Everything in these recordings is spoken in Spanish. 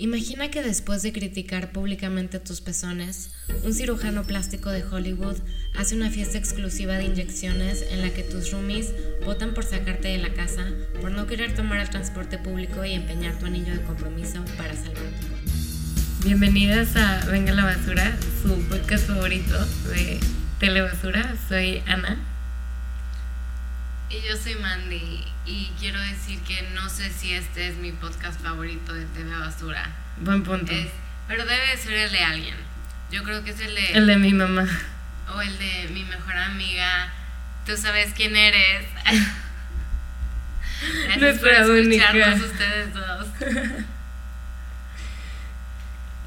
Imagina que después de criticar públicamente tus pezones, un cirujano plástico de Hollywood hace una fiesta exclusiva de inyecciones en la que tus roomies votan por sacarte de la casa por no querer tomar el transporte público y empeñar tu anillo de compromiso para salvar tu Bienvenidas a Venga la Basura, su podcast favorito de Telebasura. Soy Ana. Y yo soy Mandy y quiero decir que no sé si este es mi podcast favorito de TV Basura. Buen punto. pero debe ser el de alguien. Yo creo que es el de... El de mi mamá. O el de mi mejor amiga. Tú sabes quién eres. Nuestra única. ustedes dos.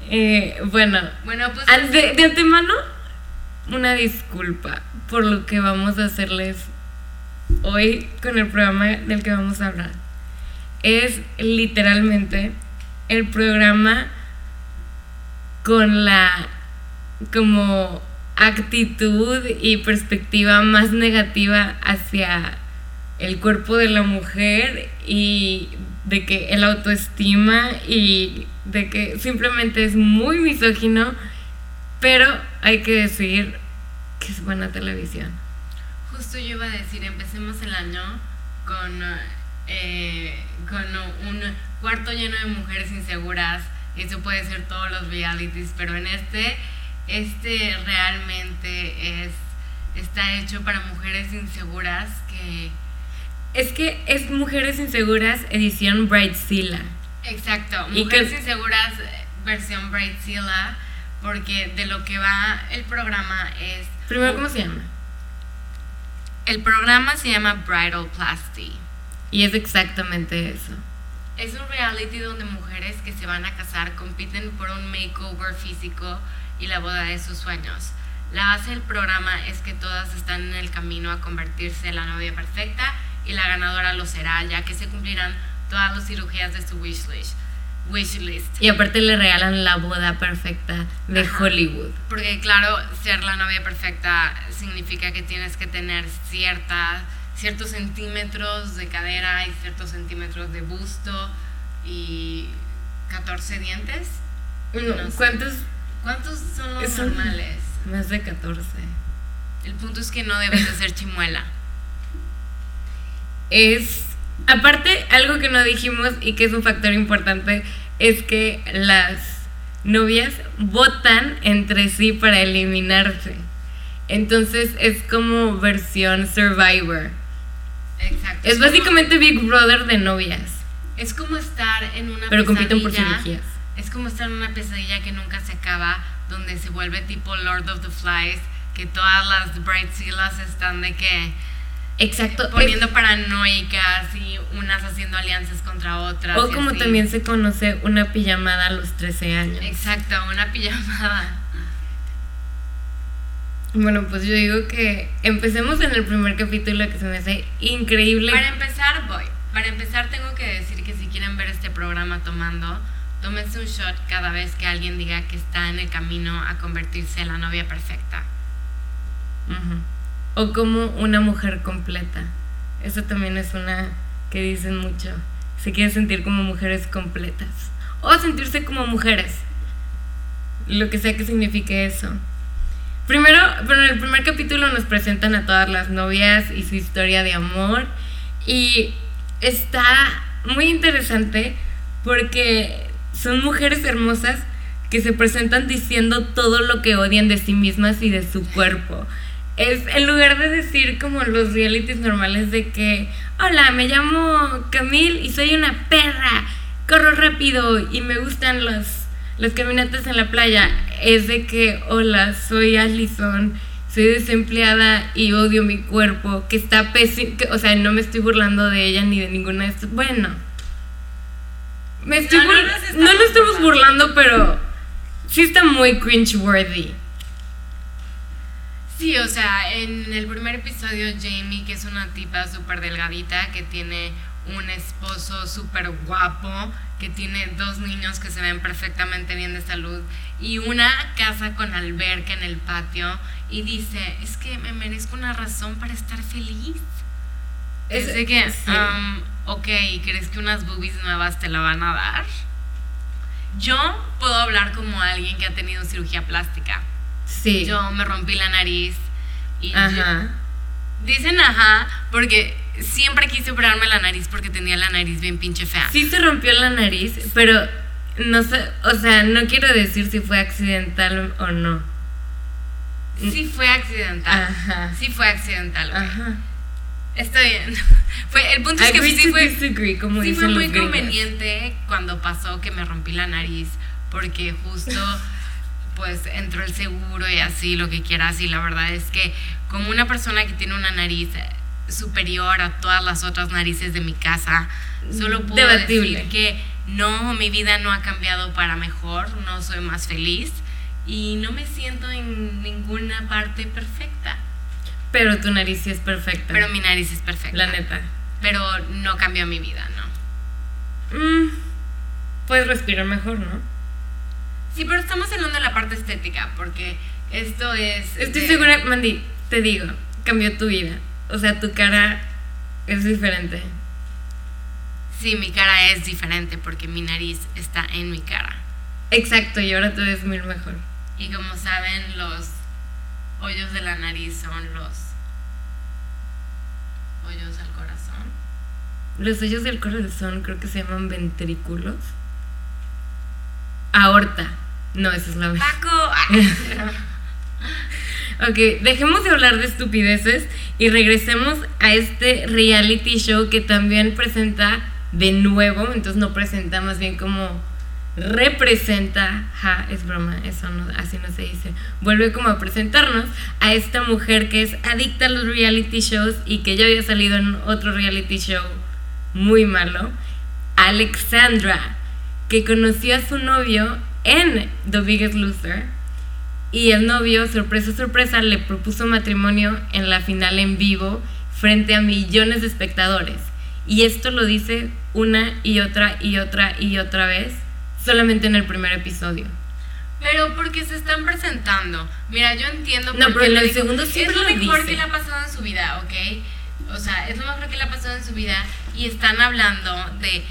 eh, bueno, bueno pues de, de antemano, una disculpa por lo que vamos a hacerles hoy con el programa del que vamos a hablar. Es literalmente el programa con la como actitud y perspectiva más negativa hacia el cuerpo de la mujer y de que el autoestima y de que simplemente es muy misógino, pero hay que decir que es buena televisión justo yo iba a decir, empecemos el año con, eh, con un cuarto lleno de mujeres inseguras. Eso puede ser todos los realities, pero en este, este realmente es, está hecho para mujeres inseguras que... Es que es Mujeres Inseguras edición Brightzilla. Exacto, Mujeres Inseguras versión Brightzilla, porque de lo que va el programa es... Primero, ¿cómo se llama? El programa se llama Bridal Plasty. Y es exactamente eso. Es un reality donde mujeres que se van a casar compiten por un makeover físico y la boda de sus sueños. La base del programa es que todas están en el camino a convertirse en la novia perfecta y la ganadora lo será, ya que se cumplirán todas las cirugías de su wishlist wishlist. Y aparte le regalan la boda perfecta de Hollywood. Porque claro, ser la novia perfecta significa que tienes que tener cierta, ciertos centímetros de cadera y ciertos centímetros de busto y 14 dientes. ¿Cuántos? ¿Cuántos son los normales? Más de 14. El punto es que no debes de ser chimuela. Es Aparte, algo que no dijimos y que es un factor importante es que las novias votan entre sí para eliminarse. Entonces es como versión Survivor. Exacto. Es, básicamente Big Brother de novias. Es como estar en una Pero compiten por cirugías. Es como estar en una pesadilla que nunca se acaba, donde se vuelve tipo Lord of the Flies, que todas las Brightzillas están de que Exacto. Poniendo paranoicas y unas haciendo alianzas contra otras. O como también se conoce una pijamada a los 13 años. Exacto, una pijamada. Bueno, pues yo digo que empecemos en el primer capítulo que se me hace increíble. Para empezar, voy. Para empezar tengo que decir que si quieren ver este programa tomando, tómense un shot cada vez que alguien diga que está en el camino a convertirse en la novia perfecta o como una mujer completa. Eso también es una que dicen mucho. Se quieren sentir como mujeres completas. O sentirse como mujeres. Lo que sea que signifique eso. Primero, pero en el primer capítulo nos presentan a todas las novias y su historia de amor. Y está muy interesante porque son mujeres hermosas que se presentan diciendo todo lo que odian de sí mismas y de su cuerpo es en lugar de decir como los realities normales de que, hola, me llamo Camille y soy una perra, corro rápido y me gustan los, los caminatas en la playa, es de que, hola, soy Allison, soy desempleada y odio mi cuerpo, que está pésimo, o sea, no me estoy burlando de ella ni de ninguna de estas, bueno, me estoy no, no, no, estamos burlando, pero sí está muy cringe-worthy. Sí, o sea, en el primer episodio Jamie, que es una tipa súper delgadita, que tiene un esposo súper guapo, que tiene dos niños que se ven perfectamente bien de salud y una casa con alberca en el patio y dice, es que me merezco una razón para estar feliz. Es, de que, um, ok, ¿crees que unas boobies nuevas te la van a dar? yo puedo hablar como alguien que ha tenido cirugía plástica. Sí. Yo me rompí la nariz y yo- Ajá. dicen ajá porque siempre quise operarme la nariz porque tenía la nariz bien pinche fea. Sí se rompió la nariz, pero no sé, o sea, no quiero decir si fue accidental o no. Sí fue accidental. Ajá. Sí fue accidental. güey. Ajá. Está bien. Fue, el punto es que sí fue, disagree, como sí fue muy gringos. conveniente cuando pasó que me rompí la nariz, porque justo pues entró el seguro y así, lo que quieras, y la verdad es que como una persona que tiene una nariz superior a todas las otras narices de mi casa, solo puedo Debatible. decir que no, mi vida no ha cambiado para mejor, no soy más feliz y no me siento en ninguna parte perfecta, Pero tu nariz sí es perfecta. pero mi nariz es perfecta. la neta. Pero no cambió mi vida, ¿no? Mm, puedes respirar mejor, ¿no? Sí, pero estamos hablando de la parte estética, porque esto es... Estoy de- segura, Mandy, te digo, cambió tu vida. O sea, tu cara es diferente. Sí, mi cara es diferente porque mi nariz está en mi cara. Exacto, y ahora te ves mil mejor. Y como saben, los hoyos de la nariz son los hoyos del corazón. Los hoyos del corazón creo que se llaman ventrículos. Aorta. No, esa es la Paco. ah, Ok, dejemos de hablar de estupideces y regresemos a este reality show que también presenta de nuevo, entonces no presenta, más bien como representa, ja, es broma, eso no, así no se dice, vuelve como a presentarnos a esta mujer que es adicta a los reality shows y que ya había salido en otro reality show muy malo, Alexandra, que conoció a su novio en The Biggest Loser y el novio, sorpresa, sorpresa, le propuso matrimonio en la final en vivo frente a millones de espectadores. Y esto lo dice una y otra y otra y otra vez, solamente en el primer episodio. Pero porque se están presentando. Mira, yo entiendo No, pero en el segundo Es siempre lo lo mejor dice. que le ha pasado en su vida, ¿ok? O sea, es lo mejor que le ha pasado en su vida. Y están hablando de.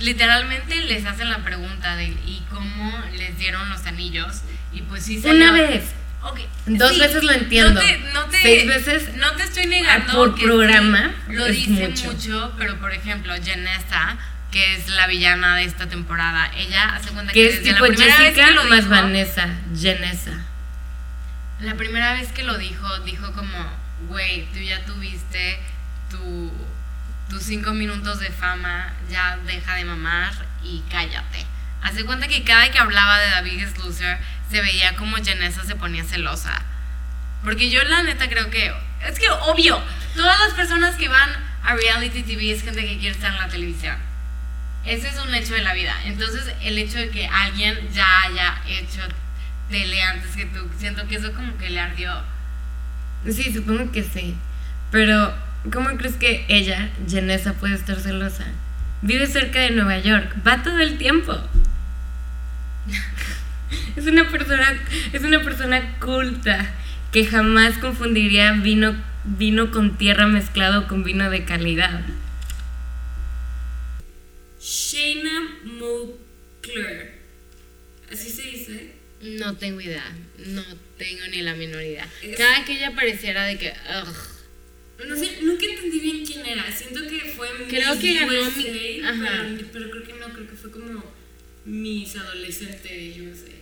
Literalmente les hacen la pregunta de ¿y cómo les dieron los anillos? Y pues sí se Una vez. Ok, Dos veces lo entiendo. No te, no te- Seis veces No te estoy negando. por sí, programa lo dice mucho. mucho. pero por ejemplo, Janessa, que es la villana de esta temporada, ella hace cuenta que, Que es desde tipo la primera vez Jessica que lo más dijo, Vanessa, Janessa. La primera vez que lo dijo, dijo como, güey, tú ya tuviste tu, tus cinco minutos de fama, ya deja de mamar y cállate. Hace cuenta que cada que hablaba de Biggest Loser, se veía como Janessa se ponía celosa. Porque yo la neta creo que, es que obvio, todas las personas que van a reality TV es gente que quiere estar en la televisión. Ese es un hecho de la vida. Entonces, el hecho de que alguien ya haya hecho tele antes que tú, siento que eso como que le ardió. Sí, supongo que sí. Pero, ¿cómo crees que ella, Janessa, puede estar celosa? Vive cerca de Nueva York, va todo el tiempo. Es una persona, es una persona culta que jamás confundiría vino, vino con tierra mezclado con vino de calidad. Shayna Moukler. ¿Así se dice? No tengo idea, no tengo ni la menor idea. Es- Cada que ella pareciera de que, ugh, No sé, nunca entendí bien quién era. Siento que fue Creo Miss que ganó USA, mi- ajá. Pero, pero creo que no, creo que fue como Miss Adolescente USA.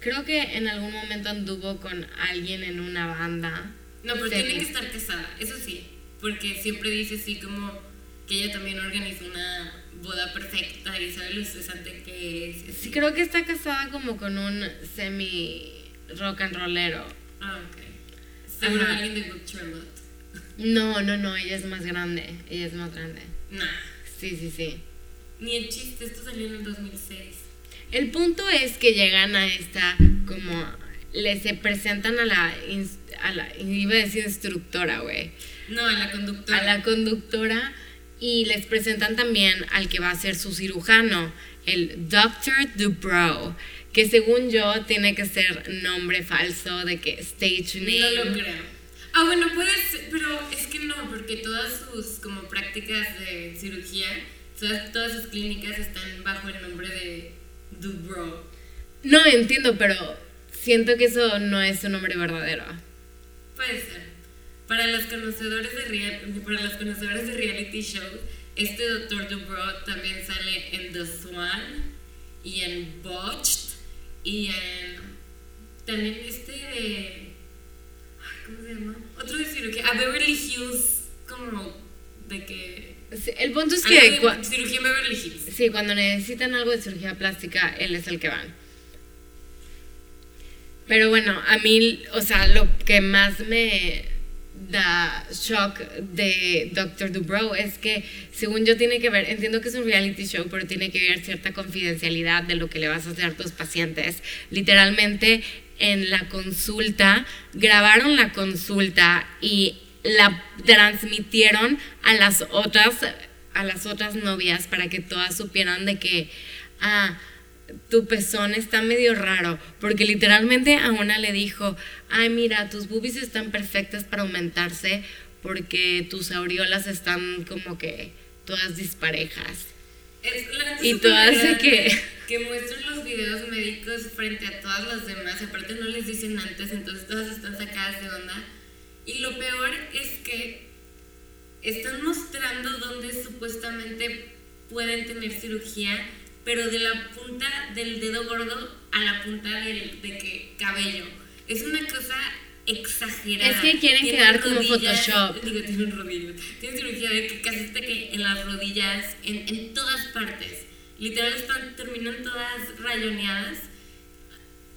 creo que en algún momento anduvo con alguien en una banda. No, pero tiene que estar casada, eso sí. Porque siempre dice así como que ella también organizó una boda perfecta y sabe lo estresante que es. Sí, creo que está casada como con un semi rock and rollero. Ah, ok. Seguro alguien de Good Charlotte. No, no, no, ella es más grande, ella es más grande. Nah. Sí, sí, sí. Ni el chiste, esto salió en el 2006. El punto es que llegan a esta como le se presentan a la a la iba a decir instructora, güey, No, la conductora. a la conductora y les presentan también al que va a ser su cirujano, el Dr. Dubrow, que según yo tiene que ser nombre falso de que stage name. No lo creo. Ah, bueno, puede ser, pero es que no, porque todas sus como prácticas de cirugía, todas, todas sus clínicas están bajo el nombre de Dubrow. No entiendo, pero siento que eso no es su nombre verdadero. Puede ser. Para los conocedores de, real, para los conocedores de reality shows, este Dr. Dubrow también sale en The Swan y en Botched y en también este de ¿cómo se llama? Otro de cirugía, a Beverly Hills como de que Sí, el punto es que... de cua- cirugía en Beverly Hills. Sí, cuando necesitan algo de cirugía plástica, él es el que van. Pero bueno, a mí, o sea, lo que más me da shock de Dr. Dubrow es que, según yo, tiene que ver, entiendo que es un reality show, pero tiene que ver cierta confidencialidad de lo que le vas a hacer a tus pacientes. Literalmente, en la consulta, grabaron la consulta y la transmitieron a las otras a las otras novias para que todas supieran de que ah tu pezón está medio raro porque literalmente a una le dijo ay mira tus boobies están perfectas para aumentarse porque tus aureolas están como que todas disparejas Es, la neta Y hace grande que- que muestran los videos médicos frente a todas las demás, aparte no les dicen antes, entonces todas están sacadas de onda. Y lo peor es que están mostrando dónde supuestamente pueden tener cirugía, pero de la punta del dedo gordo a la punta del de que cabello. Es una cosa exagerada. Es que quieren Tienen quedar como Photoshop. Digo, tienen rodillas. Tienen cirugía de que casi hasta que en las rodillas, en, en todas partes. Literal están, terminan todas rayoneadas.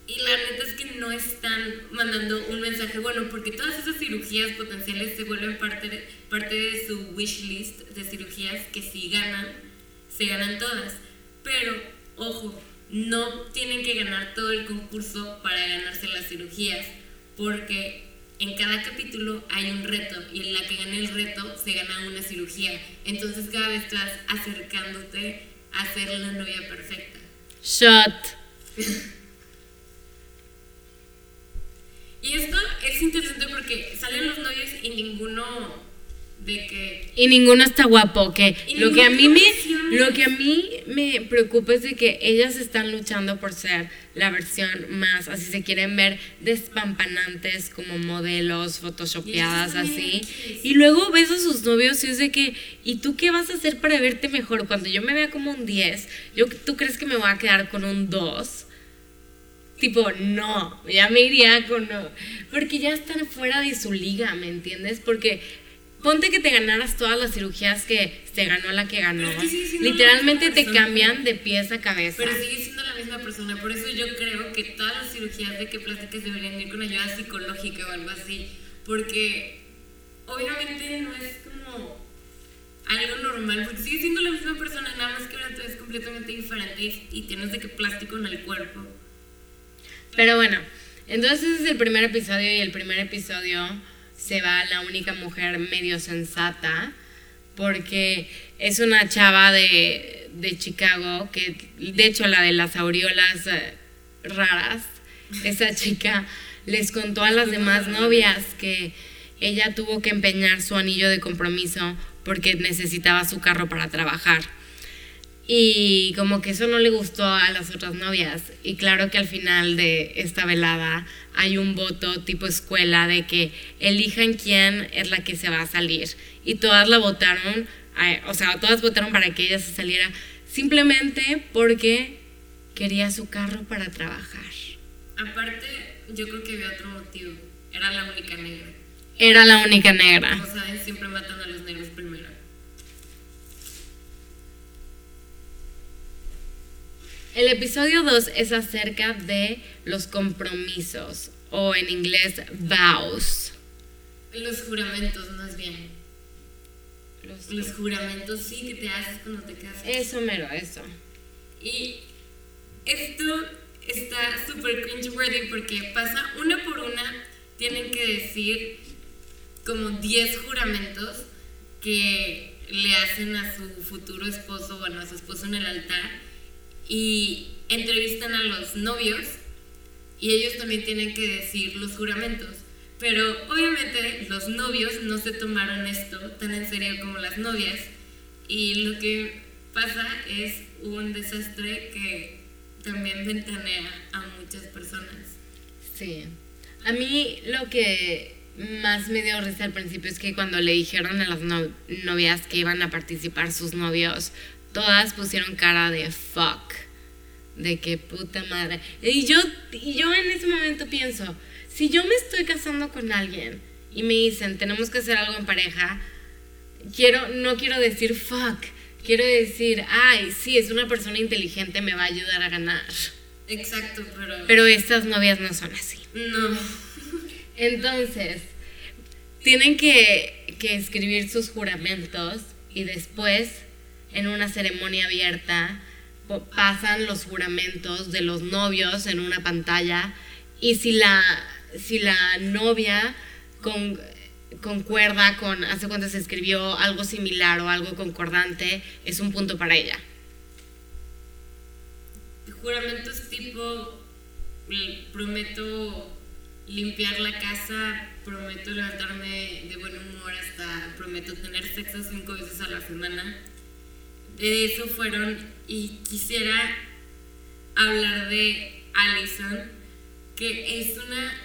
Y la neta es que no están mandando un mensaje bueno, porque todas esas cirugías potenciales se vuelven parte de, parte de su wish list de cirugías que si ganan, se ganan todas. Pero, ojo, no tienen que ganar todo el concurso para ganarse las cirugías, porque en cada capítulo hay un reto y en la que gane el reto se gana una cirugía. Entonces cada vez estás acercándote a ser la novia perfecta. shot Y esto es interesante porque salen los novios y ninguno de que y ninguno está guapo que lo que a mí me lo que a mí me preocupa es de que ellas están luchando por ser la versión más así se quieren ver despampanantes como modelos photoshopeadas así. y luego ves a sus novios y es de que y tú qué vas a hacer para verte mejor cuando yo me vea como un 10 yo tú crees que me voy a quedar con un 2 Tipo, no, ya me iría con... Porque ya están fuera de su liga, ¿me entiendes? Porque ponte que te ganaras todas las cirugías que se ganó la que ganó. Es que Literalmente te cambian de pies a cabeza. Pero sigue siendo la misma persona, por eso yo creo que todas las cirugías de que plásticas deberían ir con ayuda psicológica o algo así, porque obviamente no es como algo normal, porque sigue siendo la misma persona, nada más que ahora tú completamente diferente y, tienes de que plástico en el cuerpo. Pero bueno, entonces es el primer episodio y el primer episodio se va la única mujer medio sensata porque es una chava de, de Chicago que de hecho la de las aureolas eh, raras, esa chica les contó a las demás novias que ella tuvo que empeñar su anillo de compromiso porque necesitaba su carro para trabajar. Y como que eso no le gustó a las otras novias. Y claro que al final de esta velada hay un voto tipo escuela de que elijan quién es la que se va a salir. Y todas la votaron, o sea, todas votaron para que ella se saliera simplemente porque quería su carro para trabajar. Aparte, yo creo que había otro motivo, era la única negra. Era la única negra. Como saben, siempre matan a los negros primero. El episodio 2 es acerca de los compromisos o en inglés vows. Los juramentos, más bien. Los- Los juramentos sí que te haces cuando te casas. Eso mero, eso. Y esto está súper cringeworthy porque pasa una por una, tienen que decir como 10 juramentos que le hacen a su futuro esposo, bueno, a su esposo en el altar, y entrevistan a los novios y ellos también tienen que decir los juramentos. Pero obviamente los novios no se tomaron esto tan en serio como las novias y lo que pasa es un desastre que también ventanea a muchas personas. Sí. A mí lo que más me dio risa al principio es que cuando le dijeron a las novias que iban a participar sus novios, todas pusieron cara de fuck. De que puta madre. Y yo, y yo en ese momento pienso, si yo me estoy casando con alguien y me dicen, tenemos que hacer algo en pareja, quiero, no quiero decir fuck, quiero decir, ay, sí, es una persona inteligente, me va a ayudar a ganar. Exacto, pero... Pero estas novias no son así. No. Entonces, tienen que, que escribir sus juramentos y después, en una ceremonia abierta, pasan los juramentos de los novios en una pantalla y si la, si la novia con, concuerda con, hace cuando se escribió algo similar o algo concordante, es un punto para ella. Juramentos tipo, prometo limpiar la casa, prometo levantarme de buen humor hasta, prometo tener sexo cinco veces a la semana. De eso fueron, y quisiera hablar de Allison, que es una,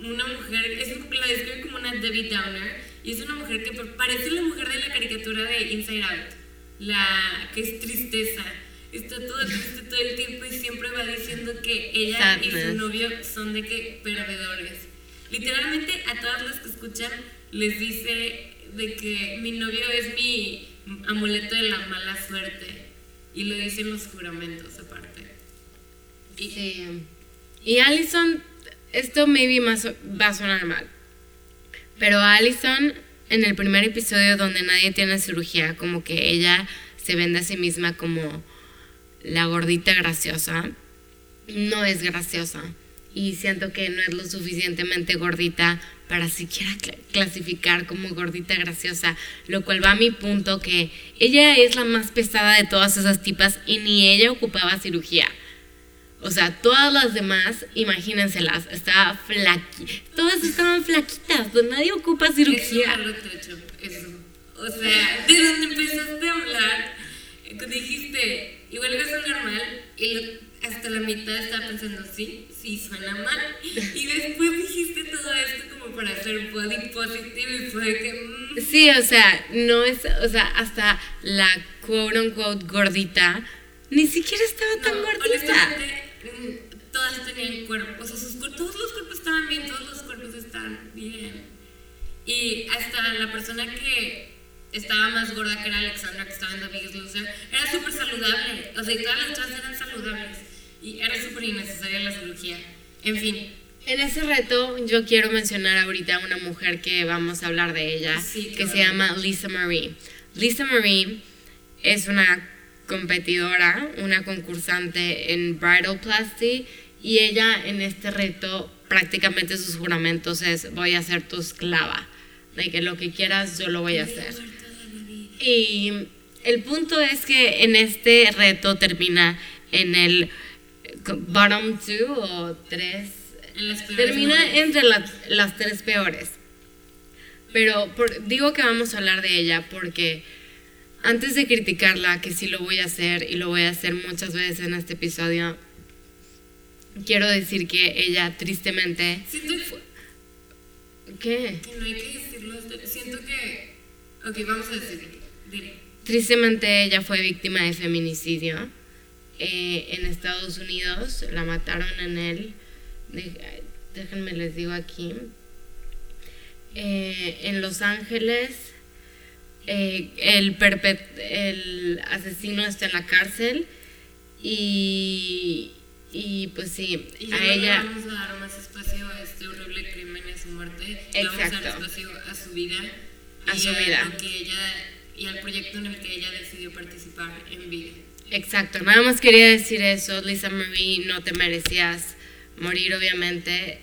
una mujer, es, la describe como una Debbie Downer, y es una mujer que parece la mujer de la caricatura de Inside Out, la que es tristeza está todo triste todo el tiempo y siempre va diciendo que ella y su novio son de que perdedores. Literalmente a todas las que escuchan les dice de que mi novio es mi amuleto de la mala suerte y lo dicen los juramentos aparte. Y. Y Allison, esto maybe más va a sonar mal, pero Allison en el primer episodio donde nadie tiene cirugía, como que ella se vende a sí misma como la gordita graciosa no es graciosa y siento que no es lo suficientemente gordita para siquiera clasificar como gordita graciosa, lo cual va a mi punto que ella es la más pesada de todas esas tipas y ni ella ocupaba cirugía. O sea, todas las demás, imagínenselas, estaba flaqui, todas estaban flaquitas, nadie ocupa cirugía. Eso, O sea, de donde empezaste a hablar, dijiste, igual que es normal y hasta la mitad estaba pensando, sí, sí, suena mal. Y después dijiste todo esto como para hacer body positive y fue que... Mm. Sí, o sea, no es, o sea, hasta la quote unquote gordita ni siquiera estaba tan gordita. Mm, todas tenían cuerpo, o sea, sus, todos los cuerpos estaban bien, todos los cuerpos estaban bien. Y hasta la persona que estaba más gorda que era Alexandra, que estaba en The Biggest Loser, era súper saludable. O sea, todas las chavas eran saludables. Y era súper innecesaria la cirugía. En fin. En ese reto yo quiero mencionar ahorita a una mujer que vamos a hablar de ella, que se llama Lisa Marie. Lisa Marie es una competidora, una concursante en Bridal Plasty y ella en este reto prácticamente sus juramentos es voy a ser tu esclava, de que lo que quieras yo lo voy a hacer. Y el punto es que en este reto termina en el bottom two o tres. Termina entre las tres peores. Pero digo que vamos a hablar de ella porque antes de criticarla, que sí lo voy a hacer y lo voy a hacer muchas veces en este episodio, quiero decir que ella tristemente... ¿Qué? Que no hay que decirlo. Siento que... Ok, vamos a decirlo. Tristemente ella fue víctima de feminicidio eh, en Estados Unidos, la mataron en él, déjenme les digo aquí, eh, en Los Ángeles eh, el, el asesino está en la cárcel y, y pues sí, a ella... vamos a dar más espacio a este horrible crimen y a su muerte, Exacto. vamos a dar espacio a su vida. A su vida. A que ella y al proyecto en el que ella decidió participar en vida. Exacto, nada más quería decir eso, Lisa Marie, no te merecías morir obviamente,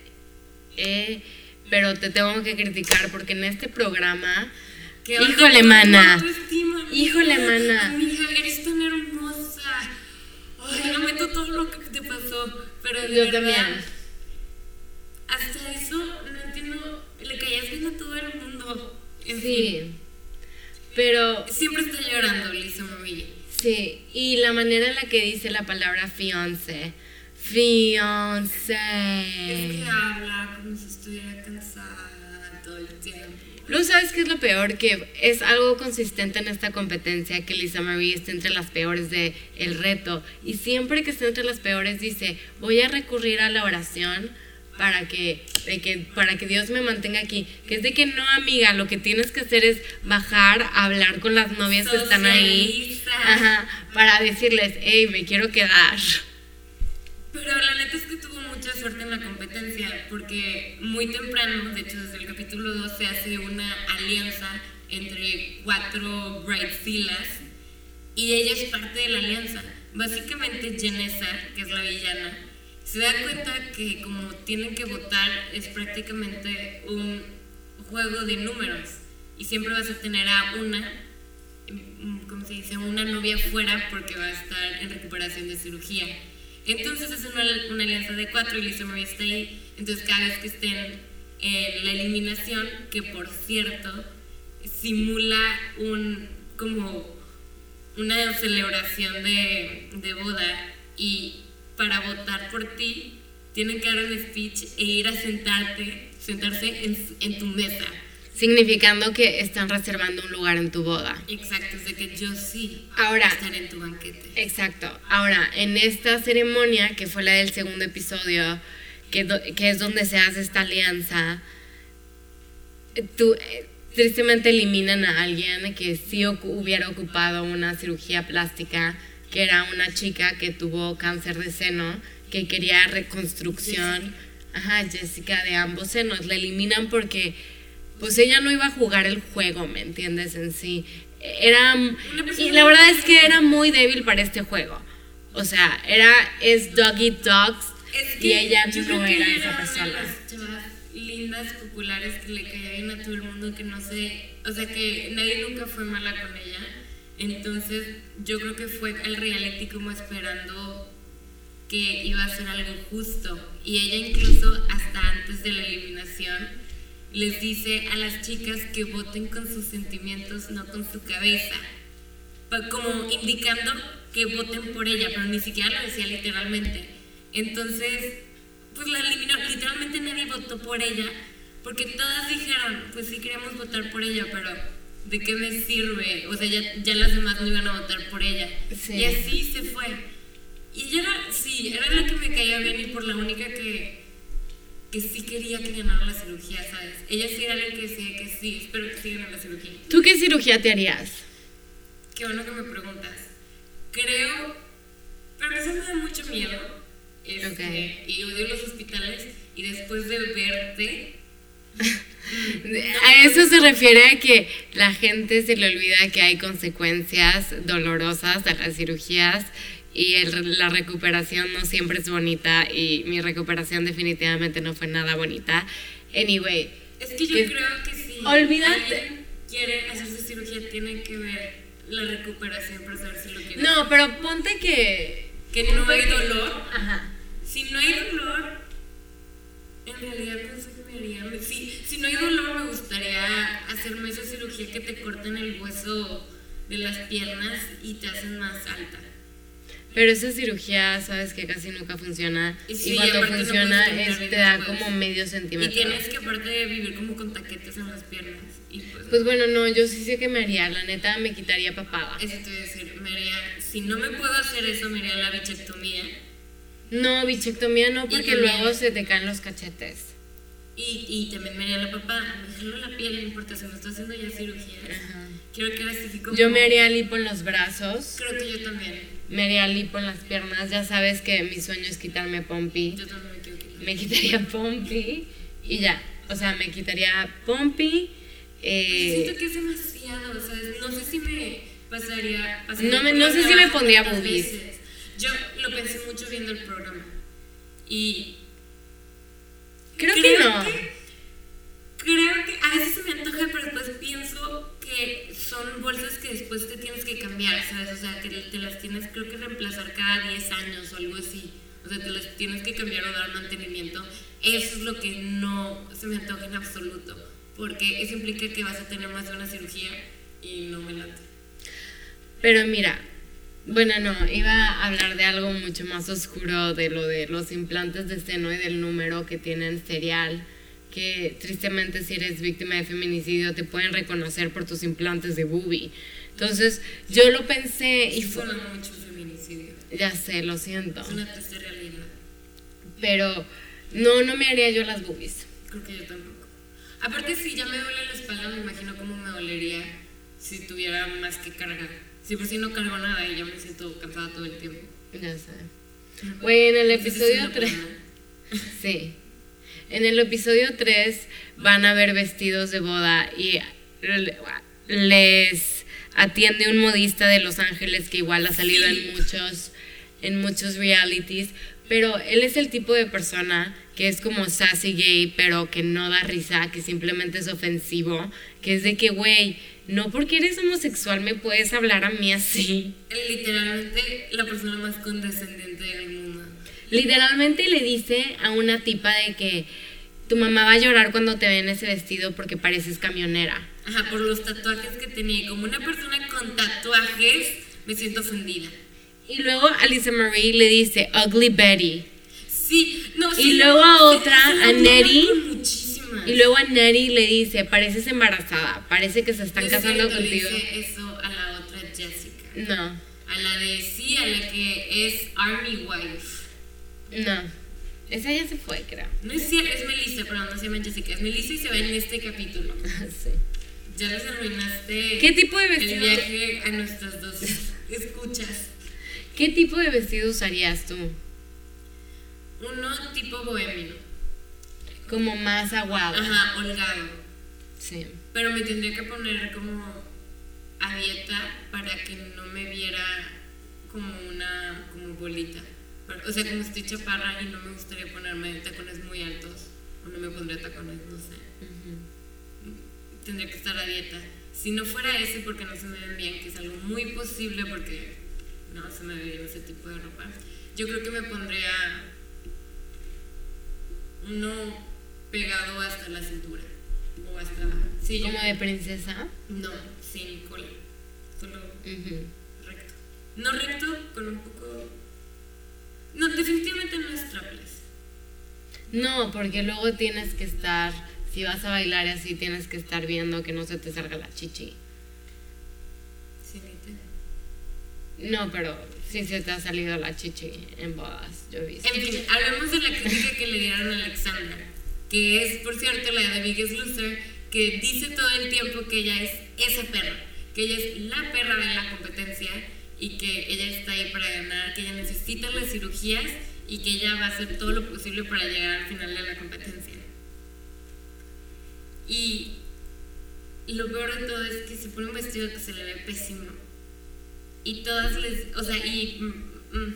eh, pero te tengo que criticar porque en este programa, híjole mana, híjole mana, amiga, eres tan hermosa, ay, lamento todo lo que te pasó, pero de yo verdad, también, hasta eso no entiendo, le caías bien a todo el mundo, en sí. Pero. Siempre está llorando Lisa Marie. Sí, y la manera en la que dice la palabra fiance. Fiance. Es que habla como si estuviera cansada todo el tiempo. Luego, ¿sabes qué es lo peor? Que es algo consistente en esta competencia que Lisa Marie está entre las peores de el reto. Y siempre que está entre las peores dice, voy a recurrir a la oración para que, de que, para que Dios me mantenga aquí. Que es de que no, amiga, lo que tienes que hacer es bajar, hablar con las novias que están ahí. Ajá, para decirles, hey, me quiero quedar. Pero la neta es que tuvo mucha suerte en la competencia, porque muy temprano, de hecho desde el capítulo 2, se hace una alianza entre cuatro Bridezillas y ella es parte de la alianza. Básicamente Janessa, que es la villana, se da cuenta que como tienen que votar es prácticamente un juego de números y siempre vas a tener a una, mm, ¿cómo se dice? Una novia fuera porque va a estar en recuperación de cirugía. Entonces es una, una alianza de cuatro y Lisa Marie está ahí. Entonces cada vez que estén en la eliminación, que por cierto simula un como una celebración de, de boda y para votar por ti tienen que dar un speech e ir a sentarte, sentarse en, en tu mesa. Significando que están reservando un lugar en tu boda. Exacto, es de que yo sí Ahora- estar en tu banquete. Exacto. Ahora, en esta ceremonia, que fue la del segundo episodio, que, do- que es donde se hace esta alianza, tú, eh, tristemente eliminan a alguien que sí ocu- hubiera ocupado una cirugía plástica, que era una chica que tuvo cáncer de seno, que quería reconstrucción. Ajá, Jessica de ambos senos. La eliminan porque, pues ella no iba a jugar el juego, ¿me entiendes? En sí. Era, y la verdad es que era muy débil para este juego. O sea, era, es dog eat dogs Es y que ella yo no era ella esa una de persona. las lindas, populares, que le caía bien a todo el mundo, que no sé, o sea, que nadie nunca fue mala con ella. Entonces, yo creo que fue al reality como esperando que iba a ser algo justo. Y ella incluso hasta antes de la eliminación les dice a las chicas que voten con sus sentimientos, no con su cabeza. Como indicando que voten por ella, pero ni siquiera lo decía literalmente. Entonces, pues la eliminó. Literalmente nadie votó por ella, porque todas dijeron, pues sí queríamos votar por ella, pero ¿de qué me sirve? O sea, ya, ya las demás no iban a votar por ella. Sí. Y así se fue. Y ella era, sí, era la que me caía bien y por la única que, que sí quería que ganara la cirugía, ¿sabes? Ella sí era la que decía que sí, espero que sí gane la cirugía. ¿Tú qué cirugía te harías? Qué bueno que me preguntas. Creo, pero eso me da mucho miedo. Este, Ok. Y odio los hospitales. Y después de verte, A eso se refiere a que la gente se le olvida que hay consecuencias dolorosas de las cirugías y el- la recuperación no siempre es bonita y mi recuperación definitivamente no fue nada bonita. Anyway, es que yo Que- creo que si alguien quiere hacerse cirugía, tiene que ver la recuperación para saber si lo quiere. no, pero ponte que... Que no hay dolor. Ajá. Si no hay dolor, en realidad no Si, si no hay dolor, me gustaría hacerme esa cirugía que te cortan el hueso de las piernas y te hacen más alta. Pero esa cirugía, sabes que casi nunca funciona. Y sí, y cuando no funciona, caminar es- te da como medio Y centímetro. tienes que aparte de vivir como con taquetes en las piernas. Y pues, Pues bueno, no, yo sí sé que me haría. La neta, me quitaría papada. eso te voy a decir, me haría, si no me puedo hacer eso, me haría la bichectomía. No, bichectomía no, porque luego se te caen los cachetes. Y, y también me haría la papada. Me jalo la piel, no importa, si me estoy haciendo ya cirugía. Quiero que ahora sí como... Yo me haría lipo en los brazos, Creo que yo también. me haría lipo en las piernas. Ya sabes que mi sueño es quitarme pompi. Yo también me quiero quitar. Me quitaría pompi y ya. O sea, me quitaría pompi. eh, Siento que es demasiado, ¿sabes? No sé si me pasaría. pasaría No me- no sé si me pondría boobies. veces. Yo lo pensé mucho viendo el programa. Y creo que no. creo que a veces se me antoja, pero después pienso que son bolsas que después te tienes que cambiar, ¿sabes? O sea, que te las tienes, creo que reemplazar cada 10 años o algo así. O sea, te las tienes que cambiar o dar mantenimiento. Eso es lo que no se me antoja en absoluto. Porque eso implica que vas a tener más de una cirugía y no me late. Pero mira, Bueno, no, iba a hablar de algo mucho más oscuro, de lo de los implantes de seno y del número que tienen serial, que tristemente si eres víctima de feminicidio te pueden reconocer por tus implantes de boobie. Entonces, yo lo pensé y fue... mucho feminicidio. Ya sé, lo siento. Es una triste realidad. Pero no, no me haría yo las boobies. Creo que yo tampoco. Aparte, si ya me duele la espalda, me imagino cómo me dolería si tuviera más que cargar. Sí, por si no cargo nada y ya me siento cansada todo el tiempo. Ya sé. Güey, en el episodio 3. Sí. En el episodio 3 van a ver vestidos de boda y les atiende un modista de Los Ángeles que igual ha salido en muchos en muchos realities, pero él es el tipo de persona que es como sassy gay, pero que no da risa, que simplemente es ofensivo, que es de que, güey, no porque eres homosexual me puedes hablar a mí así. Literalmente la persona más condescendiente del mundo. Literalmente le dice a una tipa de que tu mamá va a llorar cuando te ve en ese vestido porque pareces camionera. Ajá, por los tatuajes que tenía. Como una persona con tatuajes, me siento ofendida. Y luego Alice Marie le dice Ugly Betty. Sí, no, Y luego a otra, a Nettie y luego a Neri le dice, pareces embarazada, parece que se están casando contigo. Le dice eso a la otra Jessica. No. A la de sí, a la que es Army Wife. No. Esa ya se fue, creo. No es cierto, es Melissa, pero no se llama Jessica. Es Melissa y se ve en este capítulo. sí. Ya les arruinaste ¿Qué tipo de vestido? el viaje a nuestras dos escuchas. ¿Qué tipo de vestido usarías tú? Uno tipo bohemio como más aguado. Ajá, holgado. Sí. Pero me tendría que poner como a dieta para que no me viera como una como bolita. O sea, como estoy chaparra y no me gustaría ponerme tacones muy altos. O no me pondría tacones, no sé. Tendría que estar a dieta. Si no fuera ese porque no se me ven bien, que es algo muy posible porque no se me ve bien ese tipo de ropa, yo creo que me pondría uno pegado hasta la cintura. O hasta. Sí, ¿Como de princesa? No, sin cola. Solo recto. No recto, con un poco. No, definitivamente no es trapless. No, porque luego tienes que estar. Si vas a bailar así, tienes que estar viendo que no se te salga la chichi. Sí, No, pero sí se te ha salido la chichi en bodas, yo he visto. En fin, hablemos de la crítica que le dieron a Alexandra que es, por cierto, la de Biggest Loser, que dice todo el tiempo que ella es esa perra, que ella es la perra de la competencia y que ella está ahí para ganar, que ella necesita las cirugías y que ella va a hacer todo lo posible para llegar al final de la competencia. Y lo peor de todo es que se pone un vestido que se le ve pésimo. Y todas les, o sea, y, mm, mm,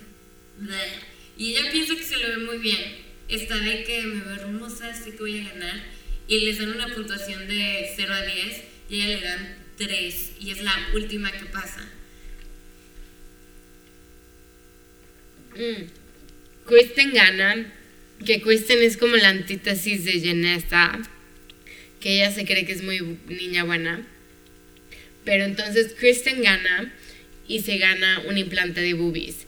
y ella piensa que se le ve muy bien está de que me veo hermosa, sé que voy a ganar, y les dan una puntuación de 0 a 10 y ella le dan 3 y es la última que pasa. Mm. Kristen gana, que Kristen es como la antítesis de Jenesta, que ella se cree que es muy niña buena. Pero entonces Kristen gana y se gana un implante de boobies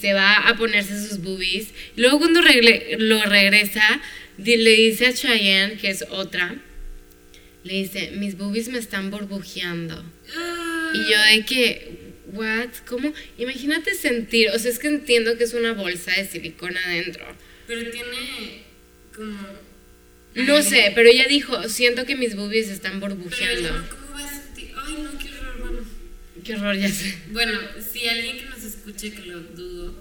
se va a ponerse sus boobies. Luego cuando lo regresa, le dice a Cheyenne, que es otra, le dice, mis boobies me están burbujeando. Y yo de que, what, ¿cómo? Imagínate sentir, o sea, es que entiendo que es una bolsa de silicona adentro. Pero tiene como... No sé, pero ella dijo, siento que mis boobies están burbujeando. Pero ¿cómo va a sentir? Ay, no. Qué horror, ya sé. Bueno, si alguien que nos escuche, que lo dudo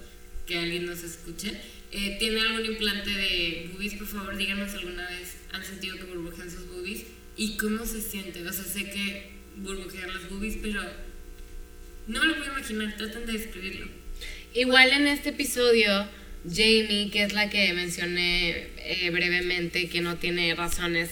que alguien nos escuche, eh, tiene algún implante de boobies, por favor díganos alguna vez han sentido que burbujean sus boobies y cómo se siente. O sea, sé que burbujean las boobies, pero no me lo puedo imaginar, traten de describirlo. Igual en este episodio, Jamie, que es la que mencioné eh, brevemente, que no tiene razones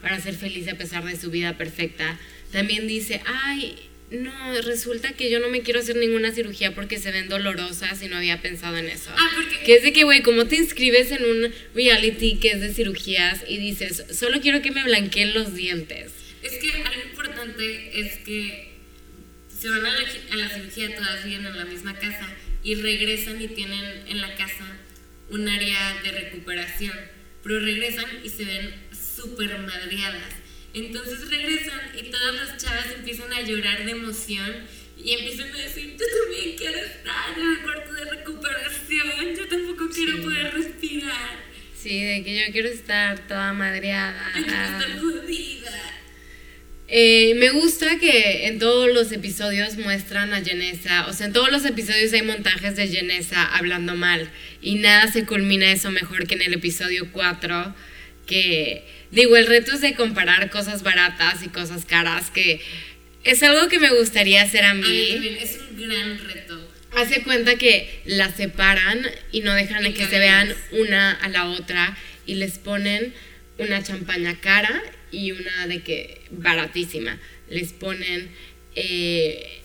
para ser feliz a pesar de su vida perfecta, también dice, ay, no, resulta que yo no me quiero hacer ninguna cirugía porque se ven dolorosas y no había pensado en eso. Ah, porque... Que es de que, güey, como te inscribes en un reality que es de cirugías y dices, solo quiero que me blanqueen los dientes. Es que algo importante es que se van a la, a la cirugía, todas viven en la misma casa y regresan y tienen en la casa un área de recuperación, pero regresan y se ven súper madreadas. Entonces regresan y todas las chavas empiezan a llorar de emoción y empiezan a decir, yo también quiero estar en el cuarto de recuperación, yo tampoco quiero poder respirar. Sí, de que yo quiero estar toda madreada. Yo quiero estar jodida. Eh, me gusta que en todos los episodios muestran a Jenessa, o sea, en todos los episodios hay montajes de Jenessa hablando mal y nada se culmina eso mejor que en el episodio 4, que digo, el reto es de comparar cosas baratas y cosas caras, que es algo que me gustaría hacer a mí. es un gran reto. Hace cuenta que las separan y no dejan de que se vean una a la otra y les ponen una champaña cara y una de que baratísima. Les ponen, eh,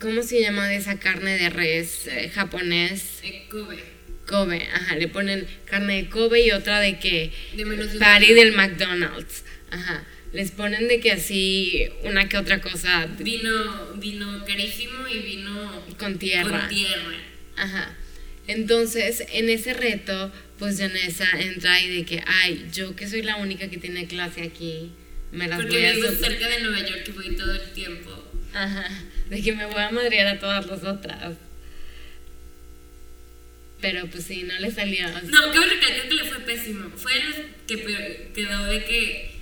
¿cómo se llama de esa carne de res eh, japonés? Kobe. Kobe, ajá, le ponen carne de Kobe y otra de que De menos patty del McDonald's, ajá. Les ponen de que así una que otra cosa Vino, vino carísimo y vino con tierra. con tierra. Ajá. Entonces, en ese reto, pues Janessa entra y de que, ay, yo que soy la única que tiene clase aquí, me las Porque voy a vivo cerca de Nueva York y voy todo el tiempo. Ajá. De que me voy a madrear a todas las otras. Pero pues sí, no le salió. No, cabe recalcar que le fue pésimo. Fue el que quedó de que.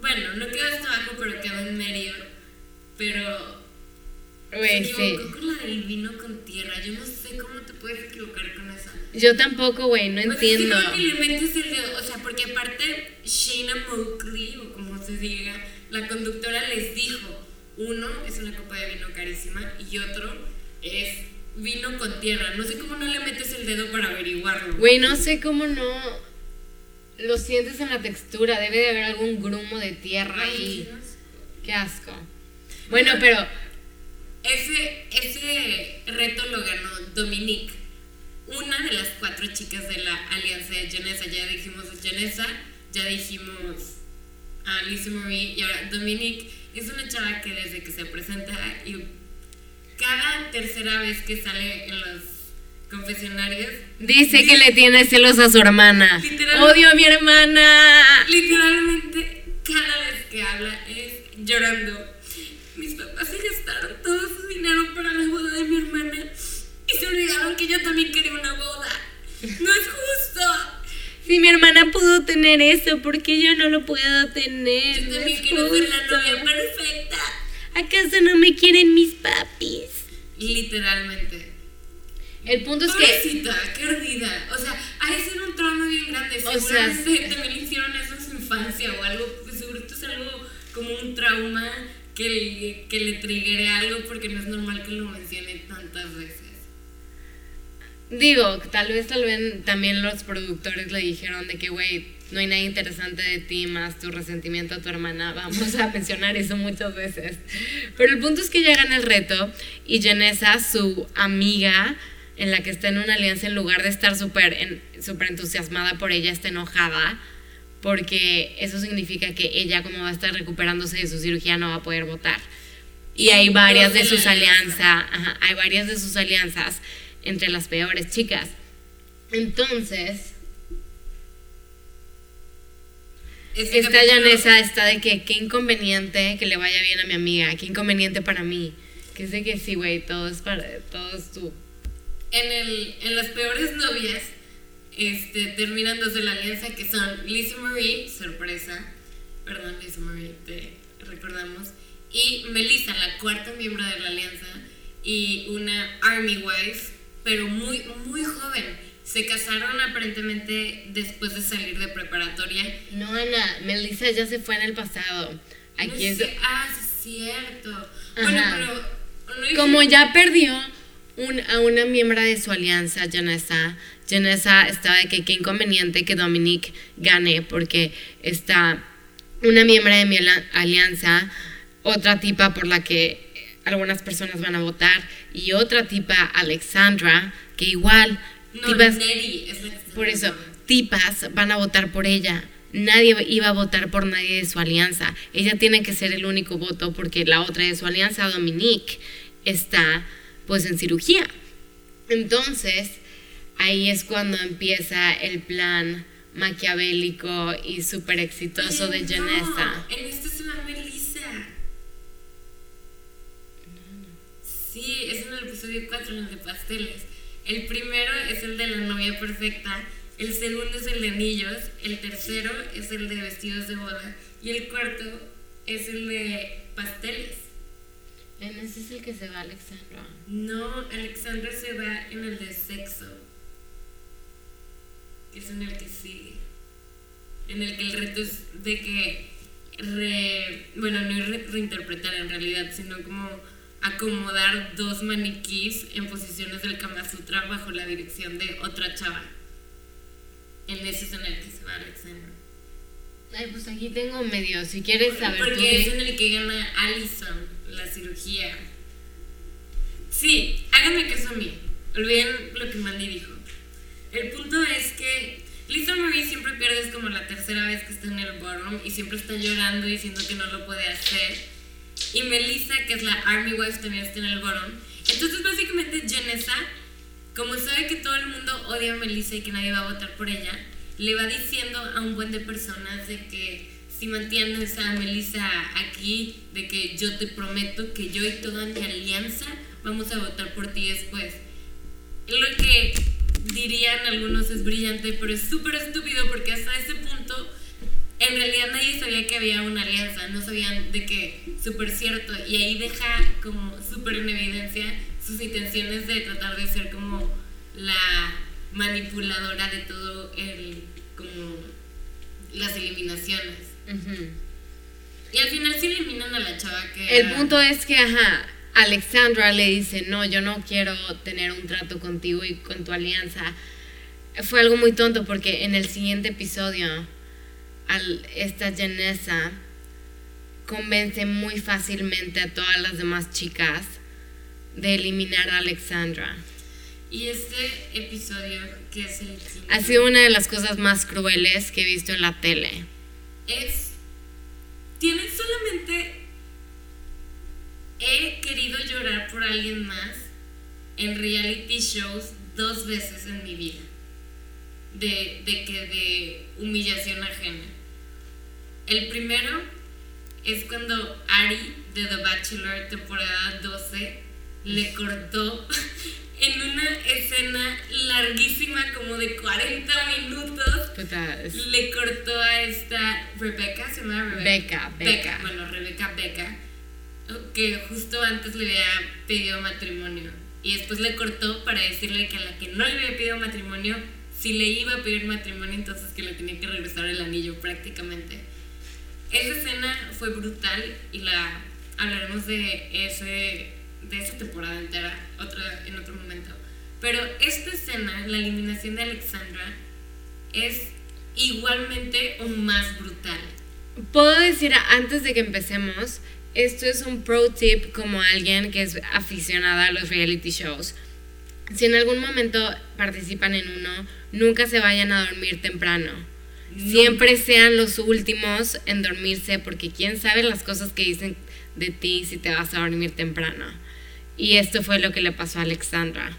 Bueno, no quedó hasta abajo, pero quedó en medio. Pero. Güey, se sí. equivocó con la del vino con tierra. Yo no sé cómo te puedes equivocar con esa. Yo tampoco, güey, no O sea, entiendo. sí metes el dedo. O sea, porque aparte, Shayna Moakley, o como se diga, la conductora les dijo: uno es una copa de vino carísima y otro es vino con tierra. No sé cómo no le metes el dedo para averiguarlo. Güey, no sé cómo no lo sientes en la textura. Debe de haber algún grumo de tierra ahí. Qué asco. Bueno, pero Ese, ese reto lo ganó Dominique, una de las cuatro chicas de la alianza de Janessa. Ya dijimos a Janessa, ya dijimos a Lizzie Marie y ahora Dominique es una chava que desde que se presenta y cada tercera vez que sale en los confesionarios dice que le tiene celos a su hermana. Odio a mi hermana. Literalmente, cada vez que habla es llorando. Mis papás se gastaron todo su dinero para la boda de mi hermana y se olvidaron que yo también quería una boda. No es justo. Si mi hermana pudo tener eso, ¿por qué yo no lo puedo tener? Yo No también es quiero ser la novia perfecta. ¿Acaso no me quieren mis papis? Literalmente. El punto es que Pobrecita, qué ardida. O sea, ha de ser un trauma bien grande. O sea, Seguramente también hicieron eso en su infancia o algo. Pues seguro esto es algo como un trauma que le, que le triggere algo porque no es normal que lo mencione tantas veces. Digo, tal vez tal vez también los productores le dijeron de que, güey, no hay nada interesante de ti más tu resentimiento a tu hermana. Vamos a mencionar eso muchas veces. Pero el punto es que gana el reto y Janessa, su amiga, en la que está en una alianza, en lugar de estar súper súper entusiasmada por ella, está enojada porque eso significa que ella, como va a estar recuperándose de su cirugía, no va a poder votar. Y hay varias de sus alianzas, ajá, hay varias de sus alianzas entre las peores chicas. Entonces, Este esta capítulo- Janessa está de que qué inconveniente que le vaya bien a mi amiga, qué inconveniente para mí. Que sé que sí, güey, todo es para todo es tú. En, el, en las peores novias este, terminan dos de la alianza que son Lizzie Marie, sorpresa, perdón Lizzie Marie, te recordamos, y Melissa, la cuarta miembro de la alianza, y una Army Wife, pero muy, muy joven. Se casaron aparentemente después de salir de preparatoria. No, Ana, Melissa ya se fue en el pasado. Aquí No es sé- Ah, es cierto. Bueno, Ajá. pero... no Como ya perdió un- a una miembro de su alianza, Janessa, Janessa estaba de que qué inconveniente que Dominique gane porque está una miembro de mi alianza, otra tipa por la que algunas personas van a votar y otra tipa, Alexandra, que igual No, tipas, Neri es la que está por eso, tipas van a votar por ella. nadie iba a votar por nadie de su alianza. Ella tiene que ser el único voto porque la otra de su alianza, Dominique, está pues en cirugía. Entonces, ahí es cuando empieza el plan maquiavélico y súper exitoso de Janessa. en este es una Melissa. Sí, es en el episodio 4, en el de pasteles. El primero es el de la novia perfecta, el segundo es el de anillos, el tercero es el de vestidos de boda y el cuarto es el de pasteles. En ese es el que se va Alexandra. No, Alexandra se va en el de sexo. Que es en el que sigue. En el que el reto es de que re, bueno, no reinterpretar en realidad, sino como acomodar dos maniquís en posiciones del Kama Sutra bajo la dirección de otra chava. En ese es en el que se va Alexandra. Ay, pues aquí tengo medio, si quieres saber. Porque es en el que gana Allison la cirugía. Sí, háganme caso a mí. Olviden lo que Mandy dijo. El punto es que Lisa Marie siempre pierde, es como la tercera vez que está en el bottom y siempre está llorando diciendo que no lo puede hacer. Y Melissa, que es la Army Wife, también está en el bottom. Entonces, básicamente, Janessa, como sabe que todo el mundo odia a Melissa y que nadie va a votar por ella, le va diciendo a un buen de personas de que si mantienes a Melissa aquí, de que yo te prometo que yo y toda mi alianza vamos a votar por ti después. Lo que dirían algunos es brillante, pero es súper estúpido porque hasta ese punto en realidad nadie sabía que había una alianza, no sabían de qué, súper cierto, y ahí deja como súper en evidencia sus intenciones de tratar de ser como la manipuladora de todo el, como las eliminaciones. Y al final se eliminan a la chava que... El punto es que, ajá, Alexandra le dice, no, yo no quiero tener un trato contigo y con tu alianza. Fue algo muy tonto porque en el siguiente episodio, esta Janessa convence muy fácilmente a todas las demás chicas de eliminar a Alexandra. Y este episodio, que es el Ha sido una de las cosas más crueles que he visto en la tele. Es. Tiene solamente he querido llorar por alguien más en reality shows dos veces en mi vida. De, de que de humillación ajena. El primero es cuando Ari de The Bachelor temporada 12 le cortó en una escena larguísima como de 40 minutos le cortó a esta Rebecca se llama Rebecca Becca bueno Rebecca Becca que justo antes le había pedido matrimonio y después le cortó para decirle que a la que no le había pedido matrimonio, si le iba a pedir matrimonio, entonces que le tenía que regresar el anillo prácticamente. Esa escena fue brutal y la hablaremos de ese de esa temporada entera otra, en otro momento. Pero esta escena, la eliminación de Alexandra, es igualmente o más brutal. Puedo decir antes de que empecemos esto es un pro tip como alguien que es aficionada a los reality shows. Si en algún momento participan en uno, nunca se vayan a dormir temprano. Siempre sean los últimos en dormirse porque quién sabe las cosas que dicen de ti si te vas a dormir temprano. Y esto fue lo que le pasó a Alexandra.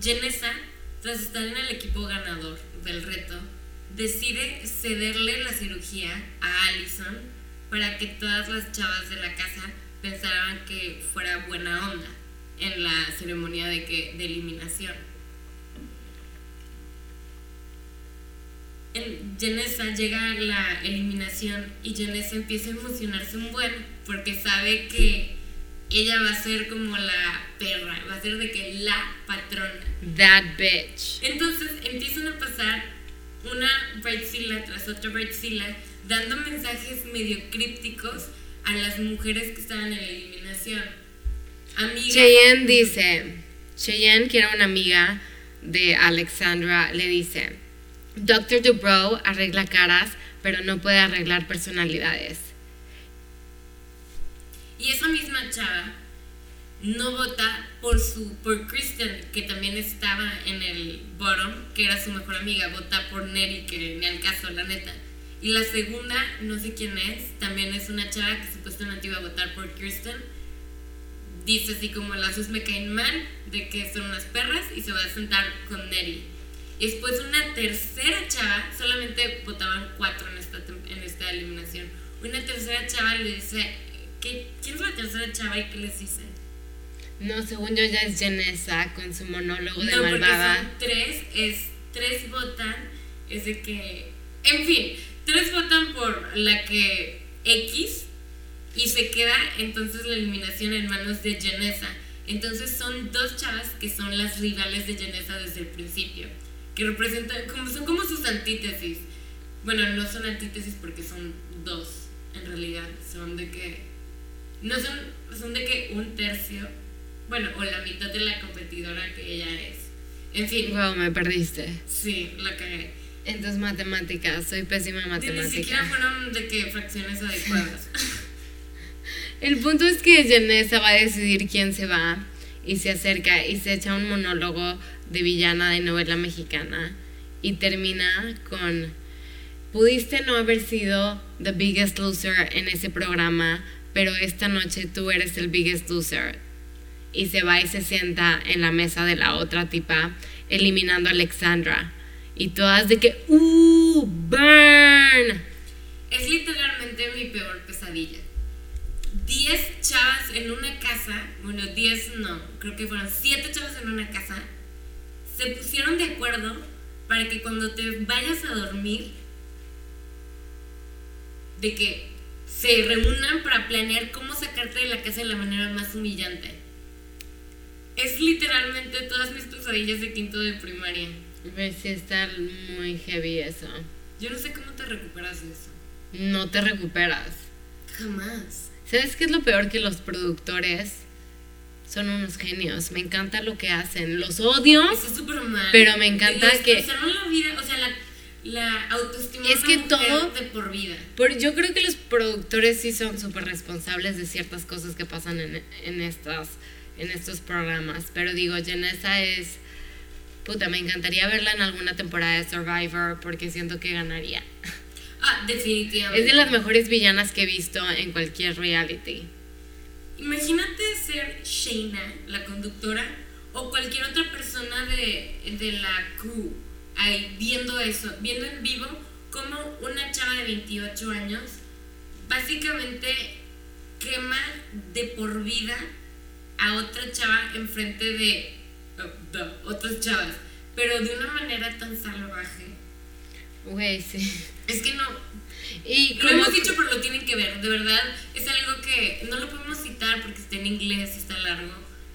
Jenessa, tras estar en el equipo ganador del reto, decide cederle la cirugía a Allison para que todas las chavas de la casa pensaran que fuera buena onda en la ceremonia de, que, de eliminación. En Janessa llega la eliminación y Janessa empieza a emocionarse un buen porque sabe que ella va a ser como la perra, va a ser de que la patrona. That bitch. Entonces empiezan a pasar una Bridezilla tras otra Bridezilla dando mensajes medio crípticos a las mujeres que estaban en la eliminación. Cheyenne dice, Cheyenne, que era una amiga de Alexandra, le dice, Dr. Dubrow arregla caras, pero no puede arreglar personalidades. Y esa misma chava no vota por su por Kristen, que también estaba en el bottom, que era su mejor amiga, vota por Neri, que ni al caso, la neta. Y la segunda, no sé quién es, también es una chava que supuestamente iba a votar por Kirsten. Dice así como las dos me caen mal, de que son unas perras y se va a sentar con Neri. Y después una tercera chava, solamente votaban cuatro en esta, en esta eliminación. Una tercera chava le dice, ¿qué, ¿quién es la tercera chava y qué les dice? No, según yo ya es Janessa con su monólogo de no, malvada. Porque son tres, es, tres votan, es de que, en fin, tres votan por la que X y se queda entonces la eliminación en manos de Janessa. Entonces son dos chavas que son las rivales de Janessa desde el principio, que representan, como, son como sus antítesis. Bueno, no son antítesis porque son dos, en realidad, son de que, no son, son de que un tercio bueno, o la mitad de la competidora que ella es. En fin. Wow, me perdiste. Sí, la cagué. Entonces, matemáticas, soy pésima en matemáticas. Ni siquiera fueron de que fracciones adecuadas. El punto es que Janessa va a decidir quién se va y se acerca y se echa un monólogo de villana de novela mexicana y termina con pudiste no haber sido the biggest loser en ese programa, pero esta noche tú eres el biggest loser y se va y se sienta en la mesa de la otra tipa, eliminando a Alexandra. Y todas de que, ¡uh! ¡Burn! Es literalmente mi peor pesadilla. Diez chavas en una casa, bueno, diez no, creo que fueron siete chavas en una casa, se pusieron de acuerdo para que cuando te vayas a dormir, de que se reúnan para planear cómo sacarte de la casa de la manera más humillante. Es literalmente todas mis pesadillas de quinto de primaria. Ves, sí está muy heavy eso. Yo no sé cómo te recuperas de eso. No te recuperas. Jamás. ¿Sabes qué es lo peor que los productores son unos genios? Me encanta lo que hacen. Los odio. Eso es súper mal. Pero me encanta que. la vida, o sea, la, la autoestima es que todo de por vida. Por, yo creo que los productores sí son súper responsables de ciertas cosas que pasan en, en estas en estos programas. Pero digo, Janessa es. Puta, me encantaría verla en alguna temporada de Survivor porque siento que ganaría. Ah, definitivamente. Es de las mejores villanas que he visto en cualquier reality. Imagínate ser Shayna, la conductora, o cualquier otra persona de, de la crew ahí viendo eso, viendo en vivo como una chava de 28 años básicamente quema de por vida a otra chava enfrente de oh, otras chavas, pero de una manera tan salvaje. Güey, sí. Es que no. Y lo hemos dicho, pero lo tienen que ver. De verdad, es algo que no lo podemos citar porque está en inglés, está largo,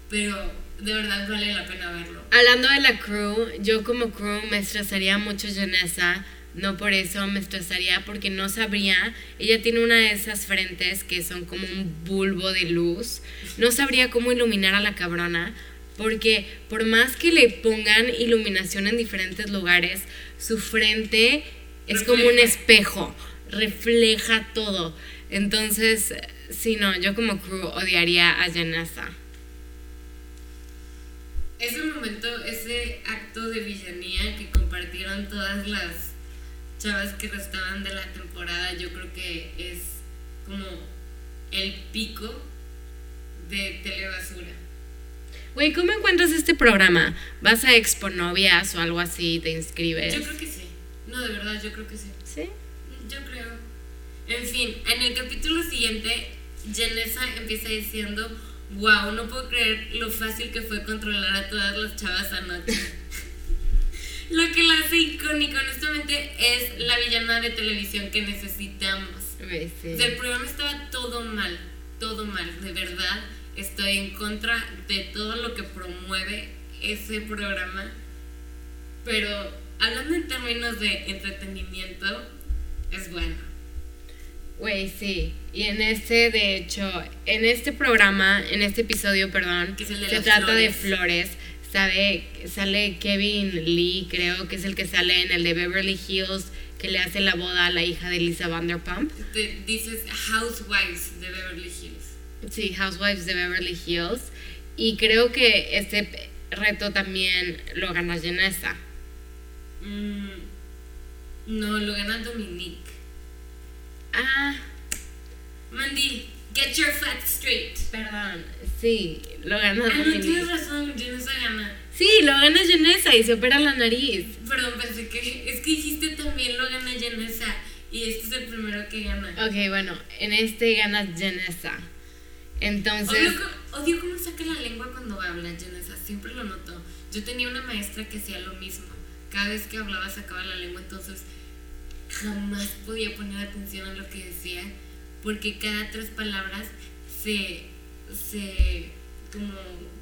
pero de verdad vale la pena verlo. Hablando de la crew, yo como crew me estresaría mucho Janessa no por eso me estresaría porque no sabría, ella tiene una de esas frentes que son como un bulbo de luz, no sabría cómo iluminar a la cabrona porque por más que le pongan iluminación en diferentes lugares, su frente es como un espejo, refleja todo. Entonces, sí, no, yo como crew odiaría a Janessa. Ese momento, ese acto de villanía que compartieron todas las chavas que restaban de la temporada, yo creo que es como el pico de telebasura. Güey, ¿cómo encuentras este programa? ¿Vas a Expo Novias o algo así? ¿Te inscribes? Yo creo que sí. No, de verdad, yo creo que sí. ¿Sí? Yo creo. En fin, en el capítulo siguiente, Janessa empieza diciendo, wow, no puedo creer lo fácil que fue controlar a todas las chavas anoche. lo que la hace icónica, honestamente, es la villana de televisión que necesitamos. el programa estaba todo mal, todo mal, de verdad. Estoy en contra de todo lo que promueve ese programa. Pero hablando en términos de entretenimiento, es bueno. Güey, sí. Y en este, de hecho, en este programa, en este episodio, perdón, se trata de flores sabe, sale Kevin Lee, creo que es el que sale en el de Beverly Hills, que le hace la boda a la hija de Lisa Vanderpump. dices Housewives de Beverly Hills. Sí, Housewives de Beverly Hills. Y creo que este reto también lo gana Janessa. Mm, no, lo gana Dominique. Ah, Mandy, get your facts straight. perdón. Sí, lo gana Ah, no, Dominique. tienes razón, Janessa gana. Sí, lo gana Janessa y se opera la nariz. Perdón, pensé que. Es que dijiste también lo gana Janessa. Y este es el primero que gana. Ok, bueno, en este gana Janessa. Entonces, Odio, odio cómo saca la lengua cuando habla Janessa, siempre lo noto. Yo tenía una maestra que hacía lo mismo. Cada vez que hablaba sacaba la lengua, entonces jamás podía poner atención a lo que decía, porque cada tres palabras se, se como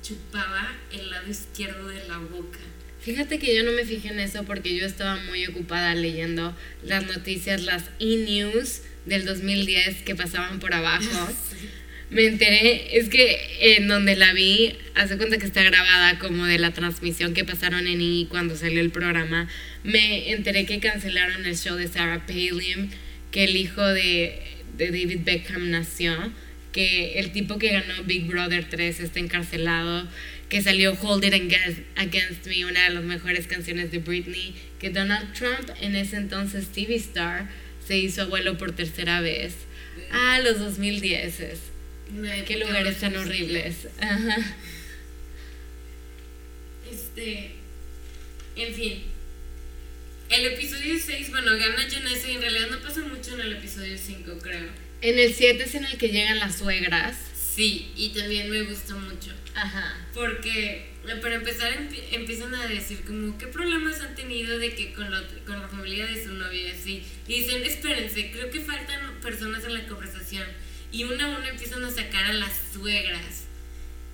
chupaba el lado izquierdo de la boca. fíjate que yo no me fijé en eso porque yo estaba muy ocupada leyendo las noticias, las e-news del 2010 que pasaban por abajo. Me enteré, es que en donde la vi, hace cuenta que está grabada como de la transmisión que pasaron en I cuando salió el programa. Me enteré que cancelaron el show de Sarah Palin, que el hijo de, de David Beckham nació, que el tipo que ganó Big Brother 3 está encarcelado, que salió Hold It Against, Against Me, una de las mejores canciones de Britney, que Donald Trump, en ese entonces TV Star, se hizo abuelo por tercera vez. Ah, los 2010. Qué lugares tan horribles. Ajá. Este. En fin. El episodio 6, bueno, gana Janessa y en realidad no pasa mucho en el episodio 5, creo. En el 7 es en el que llegan las suegras. Sí, y también me gustó mucho. Ajá. Porque, eh, para empezar, empie- empiezan a decir como qué problemas han tenido de que con, la- con la familia de su novia y así. Y dicen, espérense, creo que faltan personas en la conversación. Y una a una empiezan a sacar a las suegras.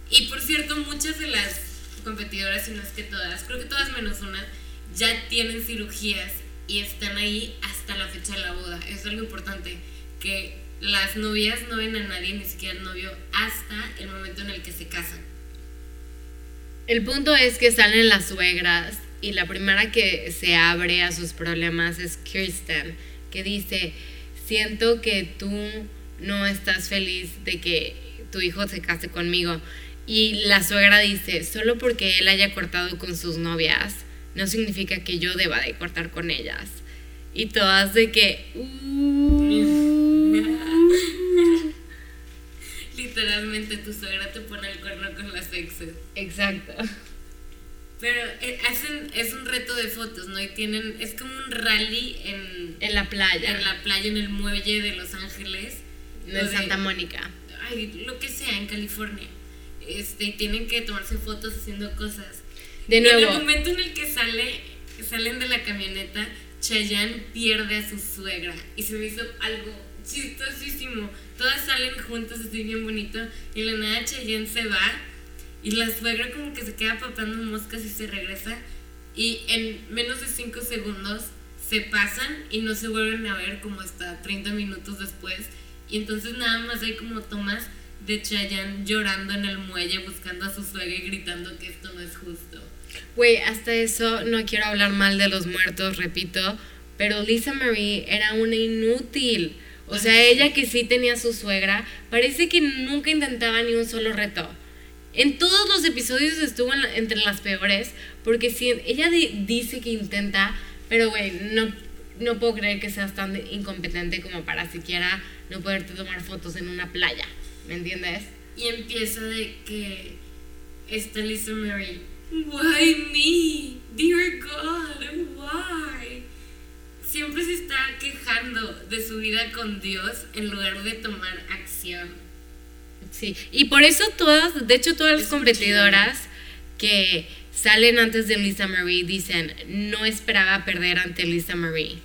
Y por cierto, muchas de las competidoras, si no es que todas, creo que todas menos una, ya tienen cirugías y están ahí hasta la fecha de la boda. Eso es algo importante, que las novias no ven a nadie, ni siquiera al novio, hasta el momento en el que se casan. El punto es que salen las suegras y la primera que se abre a sus problemas es Kirsten, que dice, siento que tú no estás feliz de que tu hijo se case conmigo. Y la suegra dice, solo porque él haya cortado con sus novias, no significa que yo deba de cortar con ellas. Y todas de que... "Uh". Literalmente tu suegra te pone el cuerno con las exes. Exacto. Pero eh, hacen, es un reto de fotos, ¿no? Y tienen, es como un rally en, En la playa. en la playa, en el muelle de Los Ángeles. De o de- Santa Mónica. Ay, lo que sea, en California. Este, y tienen que tomarse fotos haciendo cosas. De En el nuevo, momento en el que sale, salen de la camioneta, Chayanne pierde a su suegra. Y se me hizo algo chistosísimo. Todas salen juntas, así bien bonito. Y la nada Chayanne se va. Y la suegra como que se queda papando moscas y se regresa. Y en menos de 5 segundos se pasan y no se vuelven a ver como hasta 30 minutos después. Y entonces nada más hay como tomas de Chayanne llorando en el muelle buscando a su suegra y gritando que esto no es justo. Güey, hasta eso no quiero hablar mal de los muertos, repito, pero Lisa Marie era una inútil. O sea, ella que sí tenía su suegra, parece que nunca intentaba ni un solo reto. En todos los episodios estuvo en la- entre las peores, porque si ella di- dice que intenta, pero güey, no, no puedo creer que seas tan incompetente como para siquiera no poderte tomar fotos en una playa. ¿Me entiendes? Y empieza de que está Lisa Marie. Why me? Dear God, why? Siempre se está quejando de su vida con Dios en lugar de tomar acción. Sí, y por eso todas, de hecho todas las Es competidoras que salen antes de Lisa Marie dicen, no esperaba perder ante Lisa Marie.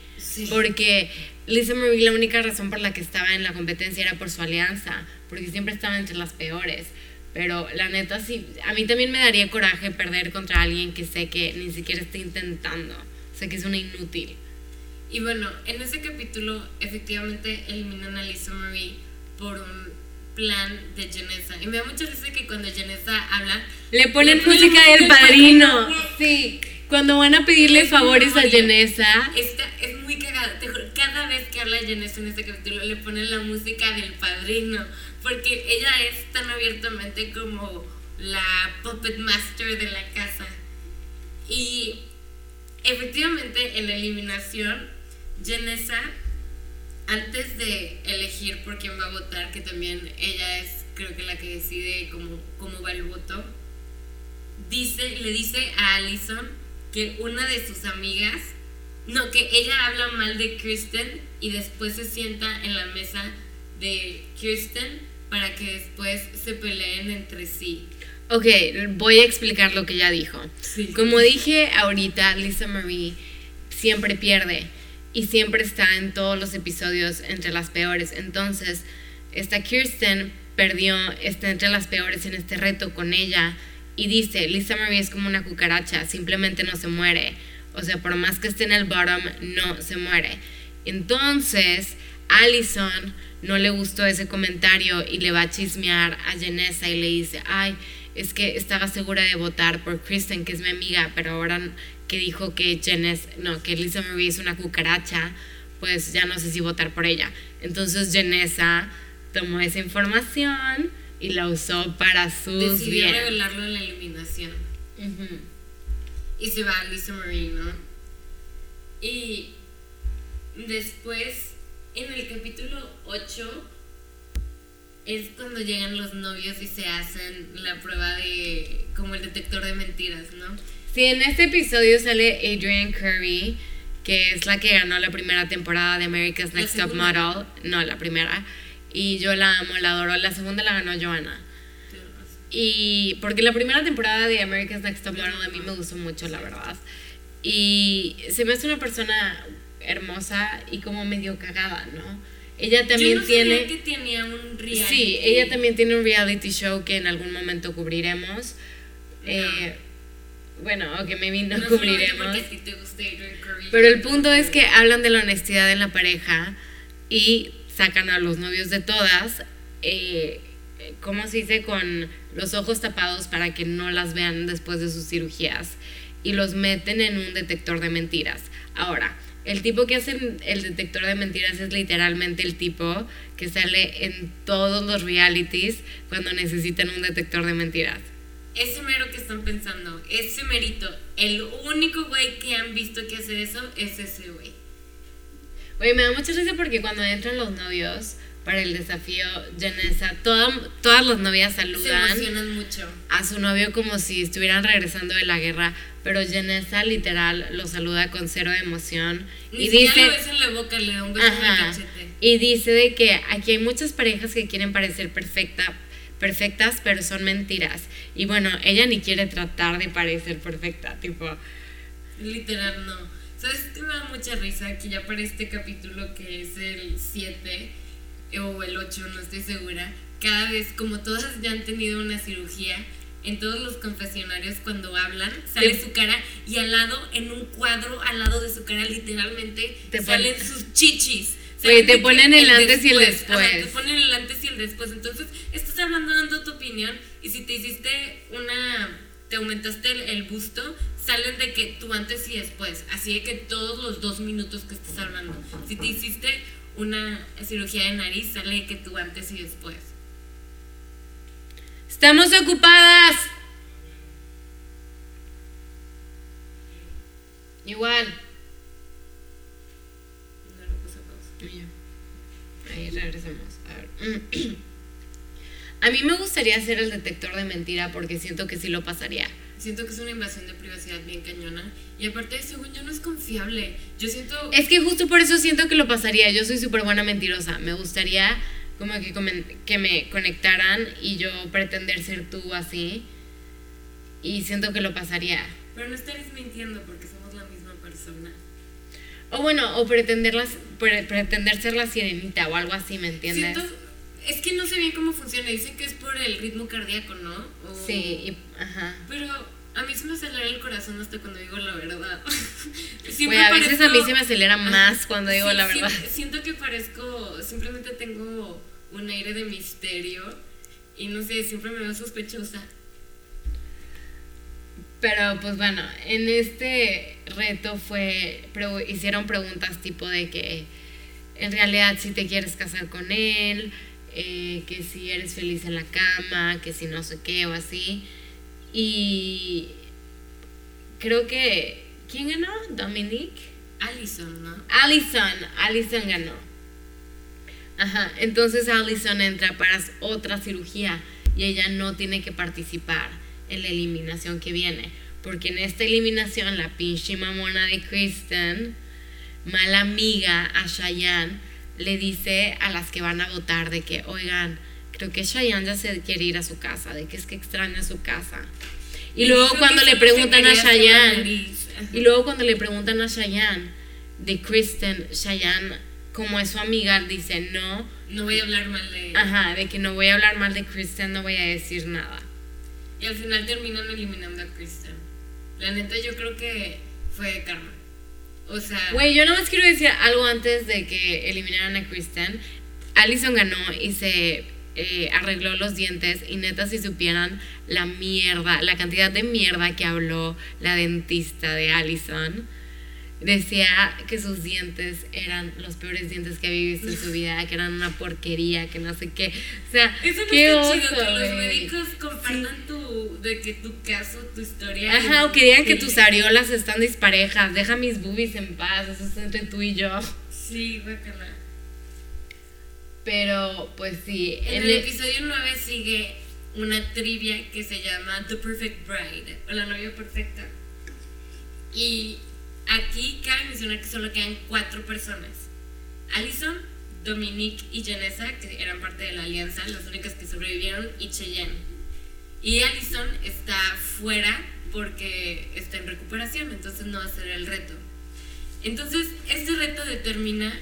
Sí. Porque Lisa Marie la única razón por la que estaba en la competencia era por su alianza, porque siempre estaba entre las peores. Pero la neta sí, a mí también me daría coraje perder contra alguien que sé que ni siquiera está intentando, sé que es una inútil. Y bueno, en ese capítulo efectivamente eliminan a Lisa Marie por un plan de Janessa. Y me da mucha risa que cuando Janessa habla... Le ponen le ponen música del padrino. padrino. Sí, cuando van a pedirle Es favores a muy- Janessa. Esta cada vez que habla Janessa en este capítulo le ponen la música del padrino. Porque ella es tan abiertamente como la puppet master de la casa. Y efectivamente en la eliminación, Janessa antes de elegir por quién va a votar, que también ella es creo que la que decide cómo, cómo va el voto, dice, le dice a Allison que una de sus amigas, no, que ella habla mal de Kristen y después se sienta en la mesa de Kristen para que después se peleen entre sí. Ok, voy a explicar lo que ella dijo. Como dije ahorita, Lisa Marie siempre pierde y siempre está en todos los episodios entre las peores. Entonces, esta Kirsten perdió, está entre las peores en este reto con ella y dice, Lisa Marie es como una cucaracha, simplemente no se muere. O sea, por más que esté en el bottom, no se muere. Entonces, Allison no le gustó ese comentario y le va a chismear a Janessa y le dice, ay, es que estaba segura de votar por Kristen, que es mi amiga, pero ahora que dijo que Janice, no, que Lisa Marie es una cucaracha, pues ya no sé si votar por ella. Entonces Janessa tomó esa información y la usó para sus Decidió revelarlo en la eliminación. Y se va a Lisa Marie, ¿no? Y después, en el capítulo 8, es cuando llegan los novios y se hacen la prueba de como el detector de mentiras, ¿no? Sí, en este episodio sale Adrian Curry, que es la que ganó la primera temporada de America's Next Top Model. No, la primera. Y yo la amo, la adoro. La segunda la ganó Joanna. Y porque la primera temporada de America's Next Top Model a mí me gustó mucho, la verdad. Y se me hace una persona hermosa y como medio cagada, ¿no? Ella también tiene. que tenía un reality. Sí, ella también tiene un reality show que en algún momento cubriremos. Eh, bueno, ok, maybe no, no cubriremos. Pero el punto es que hablan de la honestidad en la pareja y sacan a los novios de todas, eh, ¿cómo se dice? Con los ojos tapados para que no las vean después de sus cirugías y los meten en un detector de mentiras. Ahora, el tipo que hace el detector de mentiras es literalmente el tipo que sale en todos los realities cuando necesitan un detector de mentiras. Ese mero que están pensando, ese merito, el único güey que han visto que hace eso es ese güey. Oye, me da mucha risa porque cuando entran los novios para el desafío, Janessa, todas las novias saludan mucho. a su novio como si estuvieran regresando de la guerra, pero Janessa literal lo saluda con cero emoción y dice en la boca, le da un beso Y dice de que aquí hay muchas parejas que quieren parecer perfecta, perfectas, pero son mentiras. Y bueno, ella ni quiere tratar de parecer perfecta, tipo literal no. ¿Sabes que me da mucha risa que ya para este capítulo que es el 7 o el 8, no estoy segura, cada vez como todas ya han tenido una cirugía, en todos los confesionarios cuando hablan, sale su cara y al lado, en un cuadro al lado de su cara, literalmente te salen sus chichis. te ponen el, antes y el después. te ponen el antes y el después. Entonces, estás hablando, dando tu opinión y si te hiciste una, te aumentaste el, busto, salen de que tú antes y después. Así de que todos los dos minutos que estás hablando. Si te hiciste una cirugía de nariz, sale que tú antes y después. Estamos ocupadas. Igual. Ahí regresamos. A ver. A mí me gustaría hacer el detector de mentira porque siento que sí lo pasaría. Siento que es una invasión de privacidad bien cañona. Y aparte, según yo, no es confiable. Yo siento. Es que justo por eso siento que lo pasaría. Yo soy súper buena mentirosa. Me gustaría como que, que me conectaran y yo pretender ser tú así. Y siento que lo pasaría. Pero no estarías mintiendo porque somos la misma persona. O bueno, o pretender, pretender ser la sirenita o algo así, ¿me entiendes? Siento, es que no sé bien cómo funciona. Dicen que es por el ritmo cardíaco, ¿no? Sí, ajá. Pero a mí se me acelera el corazón hasta cuando digo la verdad. Siempre a veces a mí se me acelera más cuando digo la verdad. Siento que parezco, simplemente tengo un aire de misterio y no sé, siempre me veo sospechosa. Pero pues bueno, en este reto fue, hicieron preguntas tipo de que en realidad si te quieres casar con él, eh, que si eres feliz en la cama, que si no sé qué o así. Y creo que, ¿quién ganó? Dominique. Allison, ¿no? Allison, Allison ganó. Ajá, entonces Allison entra para otra cirugía y ella no tiene que participar en la eliminación que viene. Porque en esta eliminación la pinche mamona de Kristen, mala amiga a Cheyenne, le dice a las que van a votar de que, oigan, creo que Cheyenne ya se quiere ir a su casa, de que es que extraña su casa. Y, luego cuando le preguntan a Cheyenne, y luego cuando le preguntan a Cheyenne de Kristen, Cheyenne, como es su amiga, dice, no. No voy a hablar mal de Ajá, de que no voy a hablar mal de Kristen, no voy a decir nada. Y al final terminan eliminando a Kristen. La neta, yo creo que fue karma. O sea. Güey, yo nada más quiero decir algo antes de que eliminaran a Kristen. Allison ganó y se eh, arregló los dientes. Y neta, si supieran la mierda, la cantidad de mierda que habló la dentista de Allison decía que sus dientes eran los peores dientes que había visto en su vida, que eran una porquería, que no sé qué. O sea, Eso no qué está oso, chido, que los médicos compartan tu, de que tu caso, tu historia. Ajá, o que digan que tus areolas están disparejas, deja mis boobies en paz, eso es entre tú y yo. Sí, guácala. Pero, pues sí. En en el el- episodio 9 sigue una trivia que se llama The Perfect Bride, o la novia perfecta. Y aquí cabe mencionar que solo quedan cuatro personas. Allison, Dominique y Janessa, que eran parte de la alianza, las únicas que sobrevivieron, y Cheyenne. Y Allison está fuera porque está en recuperación, entonces no va a ser el reto. Entonces, este reto determina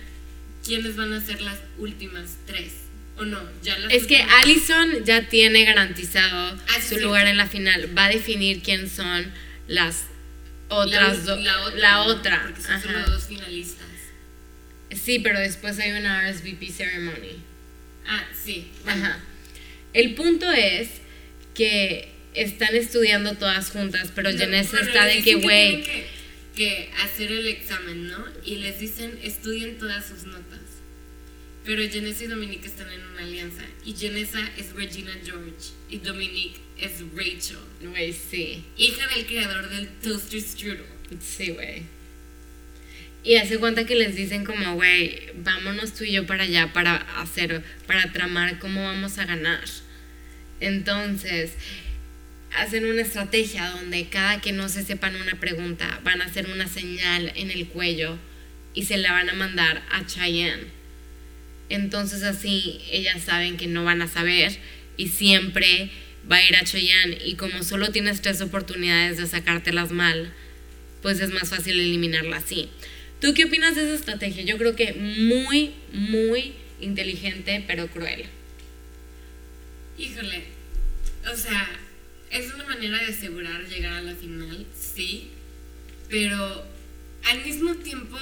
quiénes van a ser las últimas tres. ¿O no? Ya las Es que Allison ya tiene garantizado Ah, su lugar en la final. Va a definir quién son las otras dos. la otra. La ¿no? otra. Porque son ajá. solo dos finalistas. Sí, pero después hay una RSVP ceremony. Ah, sí. bueno. Ajá. El punto es que están estudiando todas juntas, pero No, Janessa bueno, está de que, güey, que hacer el examen, ¿no? Y les dicen, estudien todas sus notas. Pero Janessa y Dominique están en una alianza. Y Janessa es Regina George. Y Dominique es Rachel. güey, sí. Hija del creador del Toaster Strudel. Sí, güey. Y hace cuenta que les dicen como, güey, vámonos tú y yo para allá para hacer, para tramar cómo vamos a ganar. Entonces, hacen una estrategia donde cada que no se sepan una pregunta, van a hacer una señal en el cuello y se la van a mandar a Cheyenne. Entonces así ellas saben que no van a saber y siempre va a ir a Cheyenne y como solo tienes tres oportunidades de sacártelas mal, pues es más fácil eliminarla así. ¿Tú qué opinas de esa estrategia? Yo creo que muy, muy inteligente, pero cruel. Híjole, o sea, es una manera de asegurar llegar a la final, sí, pero al mismo tiempo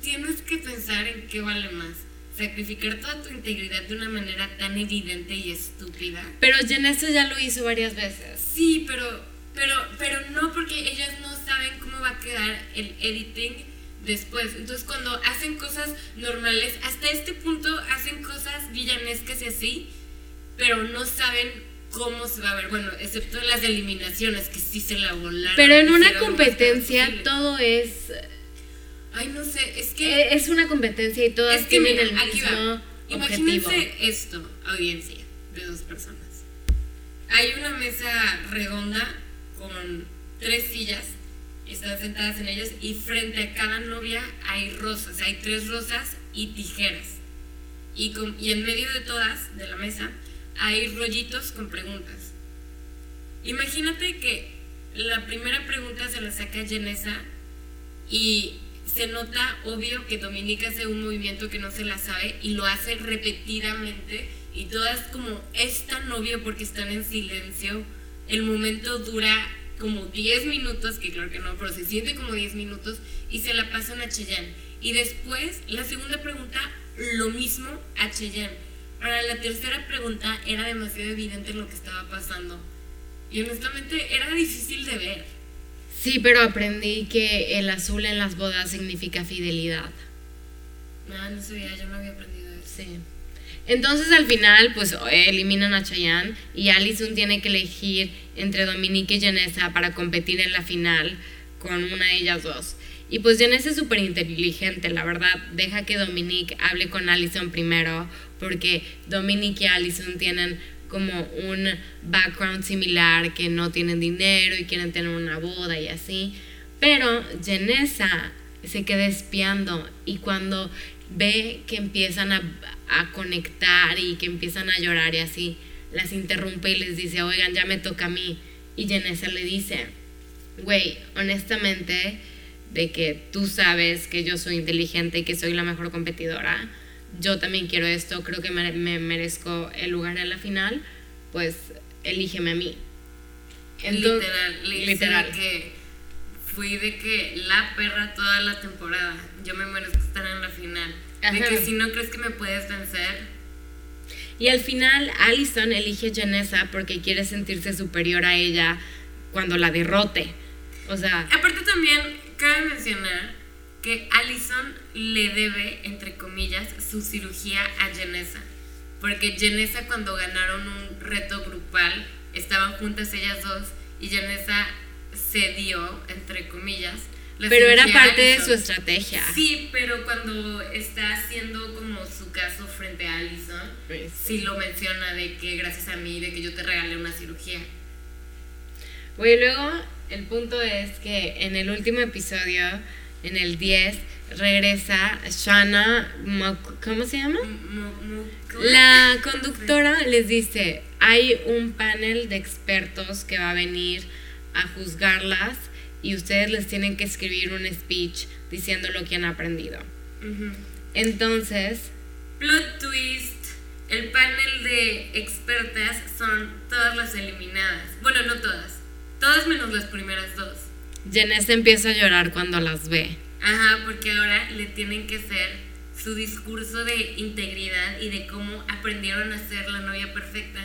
tienes que pensar en qué vale más. Sacrificar toda tu integridad de una manera tan evidente y estúpida. Pero Janessa ya lo hizo varias veces. Sí, pero, pero, pero no porque ellas no saben cómo va a quedar el editing después. Entonces cuando hacen cosas normales, hasta este punto hacen cosas villanescas y así, pero no saben cómo se va a ver. Bueno, excepto las eliminaciones que sí se la volaron. Pero en una competencia todo es... Ay, no sé, es que... eh, Es una competencia y todas Es que tienen mira, el aquí mismo va. objetivo. Imagínense esto, audiencia de dos personas. Hay una mesa redonda con tres sillas, están sentadas en ellas y frente a cada novia hay rosas, hay tres rosas y tijeras. Y, con- y en medio de todas, de la mesa, hay rollitos con preguntas. Imagínate que la primera pregunta se la saca Janessa y se nota obvio que Dominica hace un movimiento que no se la sabe y lo hace repetidamente y todas como es tan obvio porque están en silencio. El momento dura como 10 minutos, que claro que no, pero se siente como 10 minutos y se la pasan a Cheyenne. Y después, la segunda pregunta, lo mismo a Cheyenne. Para la tercera pregunta era demasiado evidente lo que estaba pasando. Y honestamente era difícil de ver. Sí, pero aprendí que el azul en las bodas significa fidelidad. No, no sabía, yo no había aprendido eso. Sí. Entonces al final, pues eliminan a Chayanne y Allison tiene que elegir entre Dominique y Janessa para competir en la final con una de ellas dos. Y pues Janice es súper inteligente, la verdad. Deja que Dominique hable con Allison primero, porque Dominique y Allison tienen como un background similar, que no tienen dinero y quieren tener una boda y así. Pero Janessa se queda espiando y cuando ve que empiezan a, a conectar y que empiezan a llorar y así, las interrumpe y les dice, oigan, ya me toca a mí. Y Janessa le dice, güey, honestamente, de que tú sabes que yo soy inteligente y que soy la mejor competidora, yo también quiero esto, creo que me, me merezco el lugar en la final, pues elígeme a mí. Entonces, literal, literal. que fui de que la perra toda la temporada, yo me merezco estar en la final. De que si no crees que me puedes vencer. Y al final Allison elige a Janessa porque quiere sentirse superior a ella cuando la derrote. O sea... Aparte también cabe mencionar que Allison le debe, entre comillas, su cirugía a Janessa. Porque Janessa cuando ganaron un reto grupal, estaban juntas ellas dos y Janessa cedió, entre comillas. pero era parte de su estrategia. Sí, pero cuando está haciendo como su caso frente a Allison, sí. lo menciona de que gracias a mí, de que yo te regalé una cirugía. Bueno, luego el punto es que en el último episodio, en el 10, regresa Shana, ¿cómo se llama? La conductora les dice, hay un panel de expertos que va a venir a juzgarlas y ustedes les tienen que escribir un speech diciendo lo que han aprendido. Entonces... Plot twist. El panel de expertas son todas las eliminadas. Bueno, no todas. Todas menos las primeras dos. Janice empieza a llorar cuando las ve. Ajá, porque ahora le tienen que hacer su discurso de integridad y de cómo aprendieron a ser la novia perfecta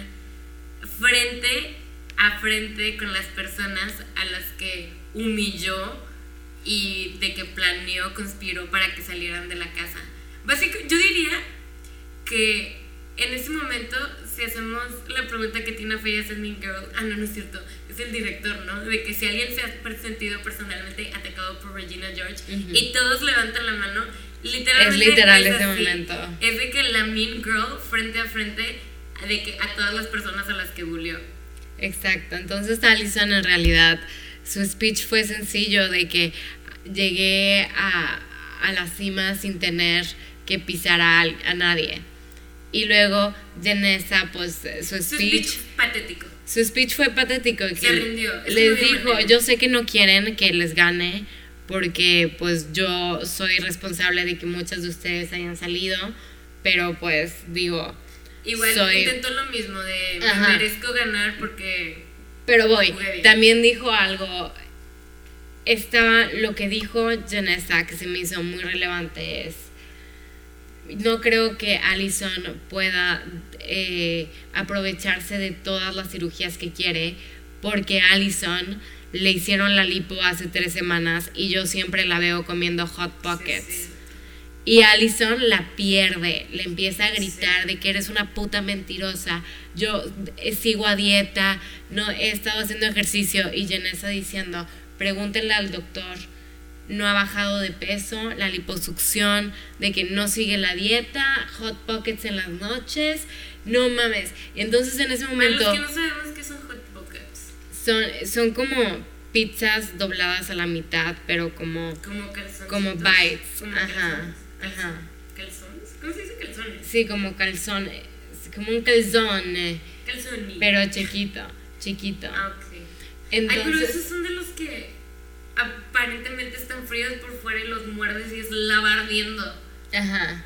frente a frente con las personas a las que humilló y de que planeó, conspiró para que salieran de la casa. Básicamente, yo diría que en ese momento, si hacemos la pregunta que Tina Fey hace en Mean Girl, ah, no, no es cierto, es el director, ¿no? De que si alguien se ha sentido personalmente atacado por Regina George y todos levantan la mano, literalmente. Es literal ese momento. Es de que la Mean Girl, frente a frente, de que a todas las personas a las que bullió. Exacto, entonces Alison en realidad, su speech fue sencillo de que llegué a, a la cima sin tener que pisar a, a nadie y luego Janessa, pues su speech... Su patético. Su speech fue patético. Se rindió. les dijo, yo sé que no quieren que les gane porque pues yo soy responsable de que muchas de ustedes hayan salido, pero pues digo... Igual soy... intentó lo mismo de me merezco ganar porque... Pero voy, también dijo algo, estaba lo que dijo Janessa que se me hizo muy relevante es no creo que Allison pueda eh, aprovecharse de todas las cirugías que quiere, porque Allison le hicieron la lipo hace tres semanas y yo siempre la veo comiendo hot pockets. Y Allison la pierde, le empieza a gritar de que eres una puta mentirosa. Yo eh, sigo a dieta, no he estado haciendo ejercicio y Janessa diciendo, pregúntenle al doctor no ha bajado de peso, la liposucción, de que no sigue la dieta, hot pockets en las noches, no mames. Entonces en ese momento... Para los que no sabemos qué son hot pockets. Son, son como pizzas dobladas a la mitad, pero como... Como calzones. Como bites. ajá, ajá. ¿Calzones? ¿Cómo se dice calzones? Sí, como calzones. Como un calzón. Calzón. Pero chiquito, chiquito. Ah, ok. Entonces, Ay, pero esos son de los que aparentemente están fríos por fuera y los muerdes y es lava ardiendo. Ajá.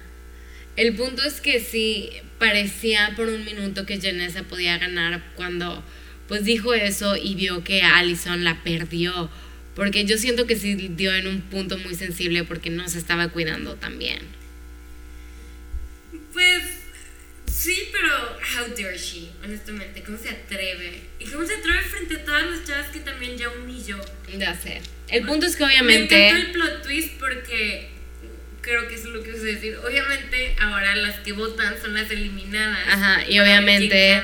El punto es que sí parecía por un minuto que Janessa podía ganar cuando pues dijo eso y vio que Allison la perdió. Porque yo siento que sí dio en un punto muy sensible porque no se estaba cuidando también. Pues Sí, pero how dare she, honestamente, ¿cómo se atreve? ¿Y cómo se atreve frente a todas las chavas que también ya humilló? Ya sé. El punto es que obviamente... Me encantó el plot twist porque creo que es lo que a decir. Obviamente ahora las que votan son las eliminadas. Ajá, y obviamente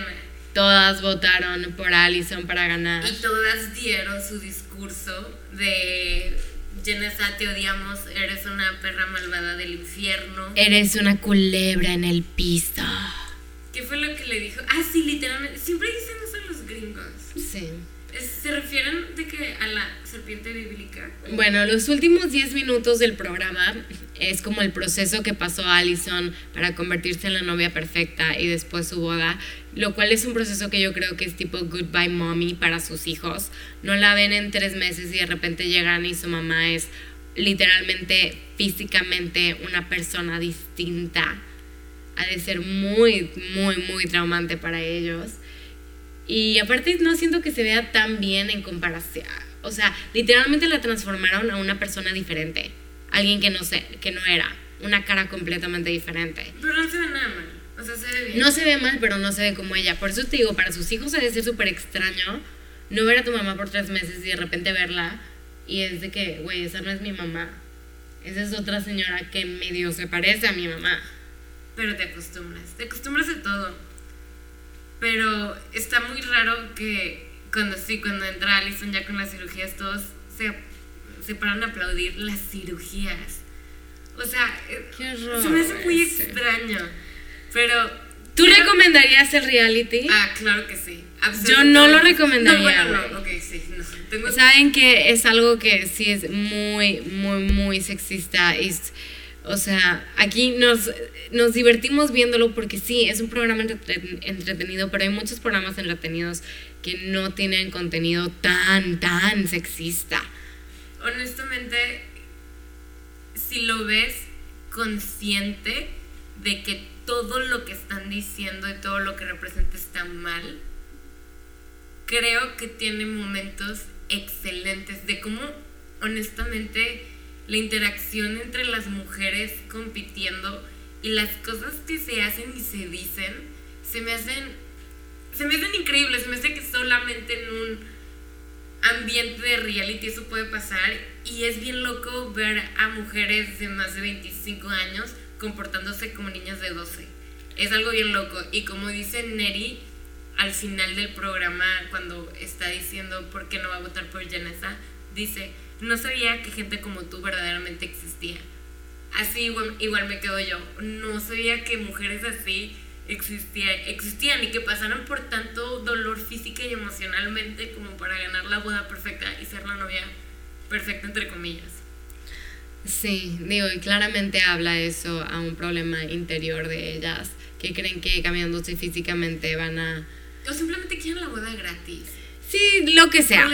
todas votaron por Allison para ganar. Y todas dieron su discurso de Jenessa, te odiamos, eres una perra malvada del infierno. Eres una culebra en el piso. ¿Qué fue lo que le dijo? Ah, sí, literalmente. Siempre dicen eso los gringos. Sí. ¿Se refieren de que a la serpiente bíblica? Bueno, los últimos 10 minutos del programa es como el proceso que pasó Allison para convertirse en la novia perfecta y después su boda, lo cual es un proceso que yo creo que es tipo goodbye mommy para sus hijos. No la ven en tres meses y de repente llegan y su mamá es literalmente físicamente una persona distinta. Ha de ser muy, muy, muy traumante para ellos. Y aparte no siento que se vea tan bien en comparación. O sea, literalmente la transformaron a una persona diferente. Alguien que no, sé, que no era. Una cara completamente diferente. Pero no se ve nada mal. O sea, se ve bien. No se ve mal, pero no se ve como ella. Por eso te digo, para sus hijos debe ser súper extraño no ver a tu mamá por tres meses y de repente verla. Y es de que, güey, esa no es mi mamá. Esa es otra señora que medio se parece a mi mamá. Pero te acostumbras. Te acostumbras a todo. Pero está muy raro que cuando sí, cuando entra Alison ya con las cirugías, todos se, se paran a aplaudir las cirugías. O sea, eh, Qué horror se me hace muy ese. extraño. Pero. ¿Tú pero- recomendarías el reality? Ah, claro que sí. Yo no lo recomendaría, No, bueno, no, ok, sí. No. Tengo Saben que es algo que sí es muy, muy, muy sexista. y es- o sea, aquí nos, nos divertimos viéndolo porque sí, es un programa entreten- entretenido, pero hay muchos programas entretenidos que no tienen contenido tan, tan sexista. honestamente, si lo ves consciente de que todo lo que están diciendo y todo lo que representa está mal, creo que tiene momentos excelentes de cómo, honestamente, la interacción entre las mujeres compitiendo y las cosas que se hacen y se dicen, se me hacen, se me hacen increíbles, se me hace que solamente en un ambiente de reality eso puede pasar y es bien loco ver a mujeres de más de 25 años comportándose como niñas de 12. Es algo bien loco y como dice Neri al final del programa cuando está diciendo por qué no va a votar por Janessa, dice, no sabía que gente como tú verdaderamente existía. Así igual, igual me quedo yo, no sabía que mujeres así existían, existían y que pasaron por tanto dolor física y emocionalmente como para ganar la boda perfecta y ser la novia perfecta entre comillas. Sí, digo, y claramente habla eso a un problema interior de ellas, que creen que cambiándose físicamente van a... O simplemente quieren la boda gratis. Sí, lo que sea.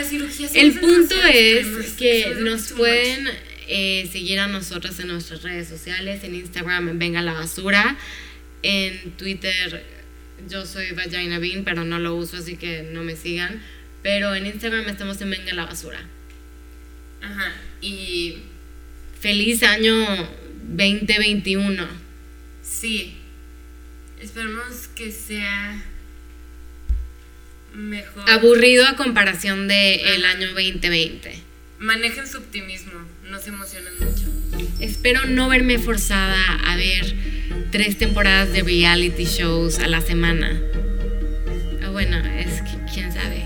El punto es que nos pueden eh, seguir a nosotras en nuestras redes sociales, en Instagram Venga la Basura, en Twitter yo soy Vagina Bean, pero no lo uso, así que no me sigan, pero en Instagram estamos en Venga la Basura. Ajá. Y Feliz año 2021. sí, esperemos que sea mejor. Aburrido a comparación de el año 2020. Manejen su optimismo, no se emocionen mucho. Espero no verme forzada a ver tres temporadas de reality shows a la semana. Ah, bueno, es que quién sabe.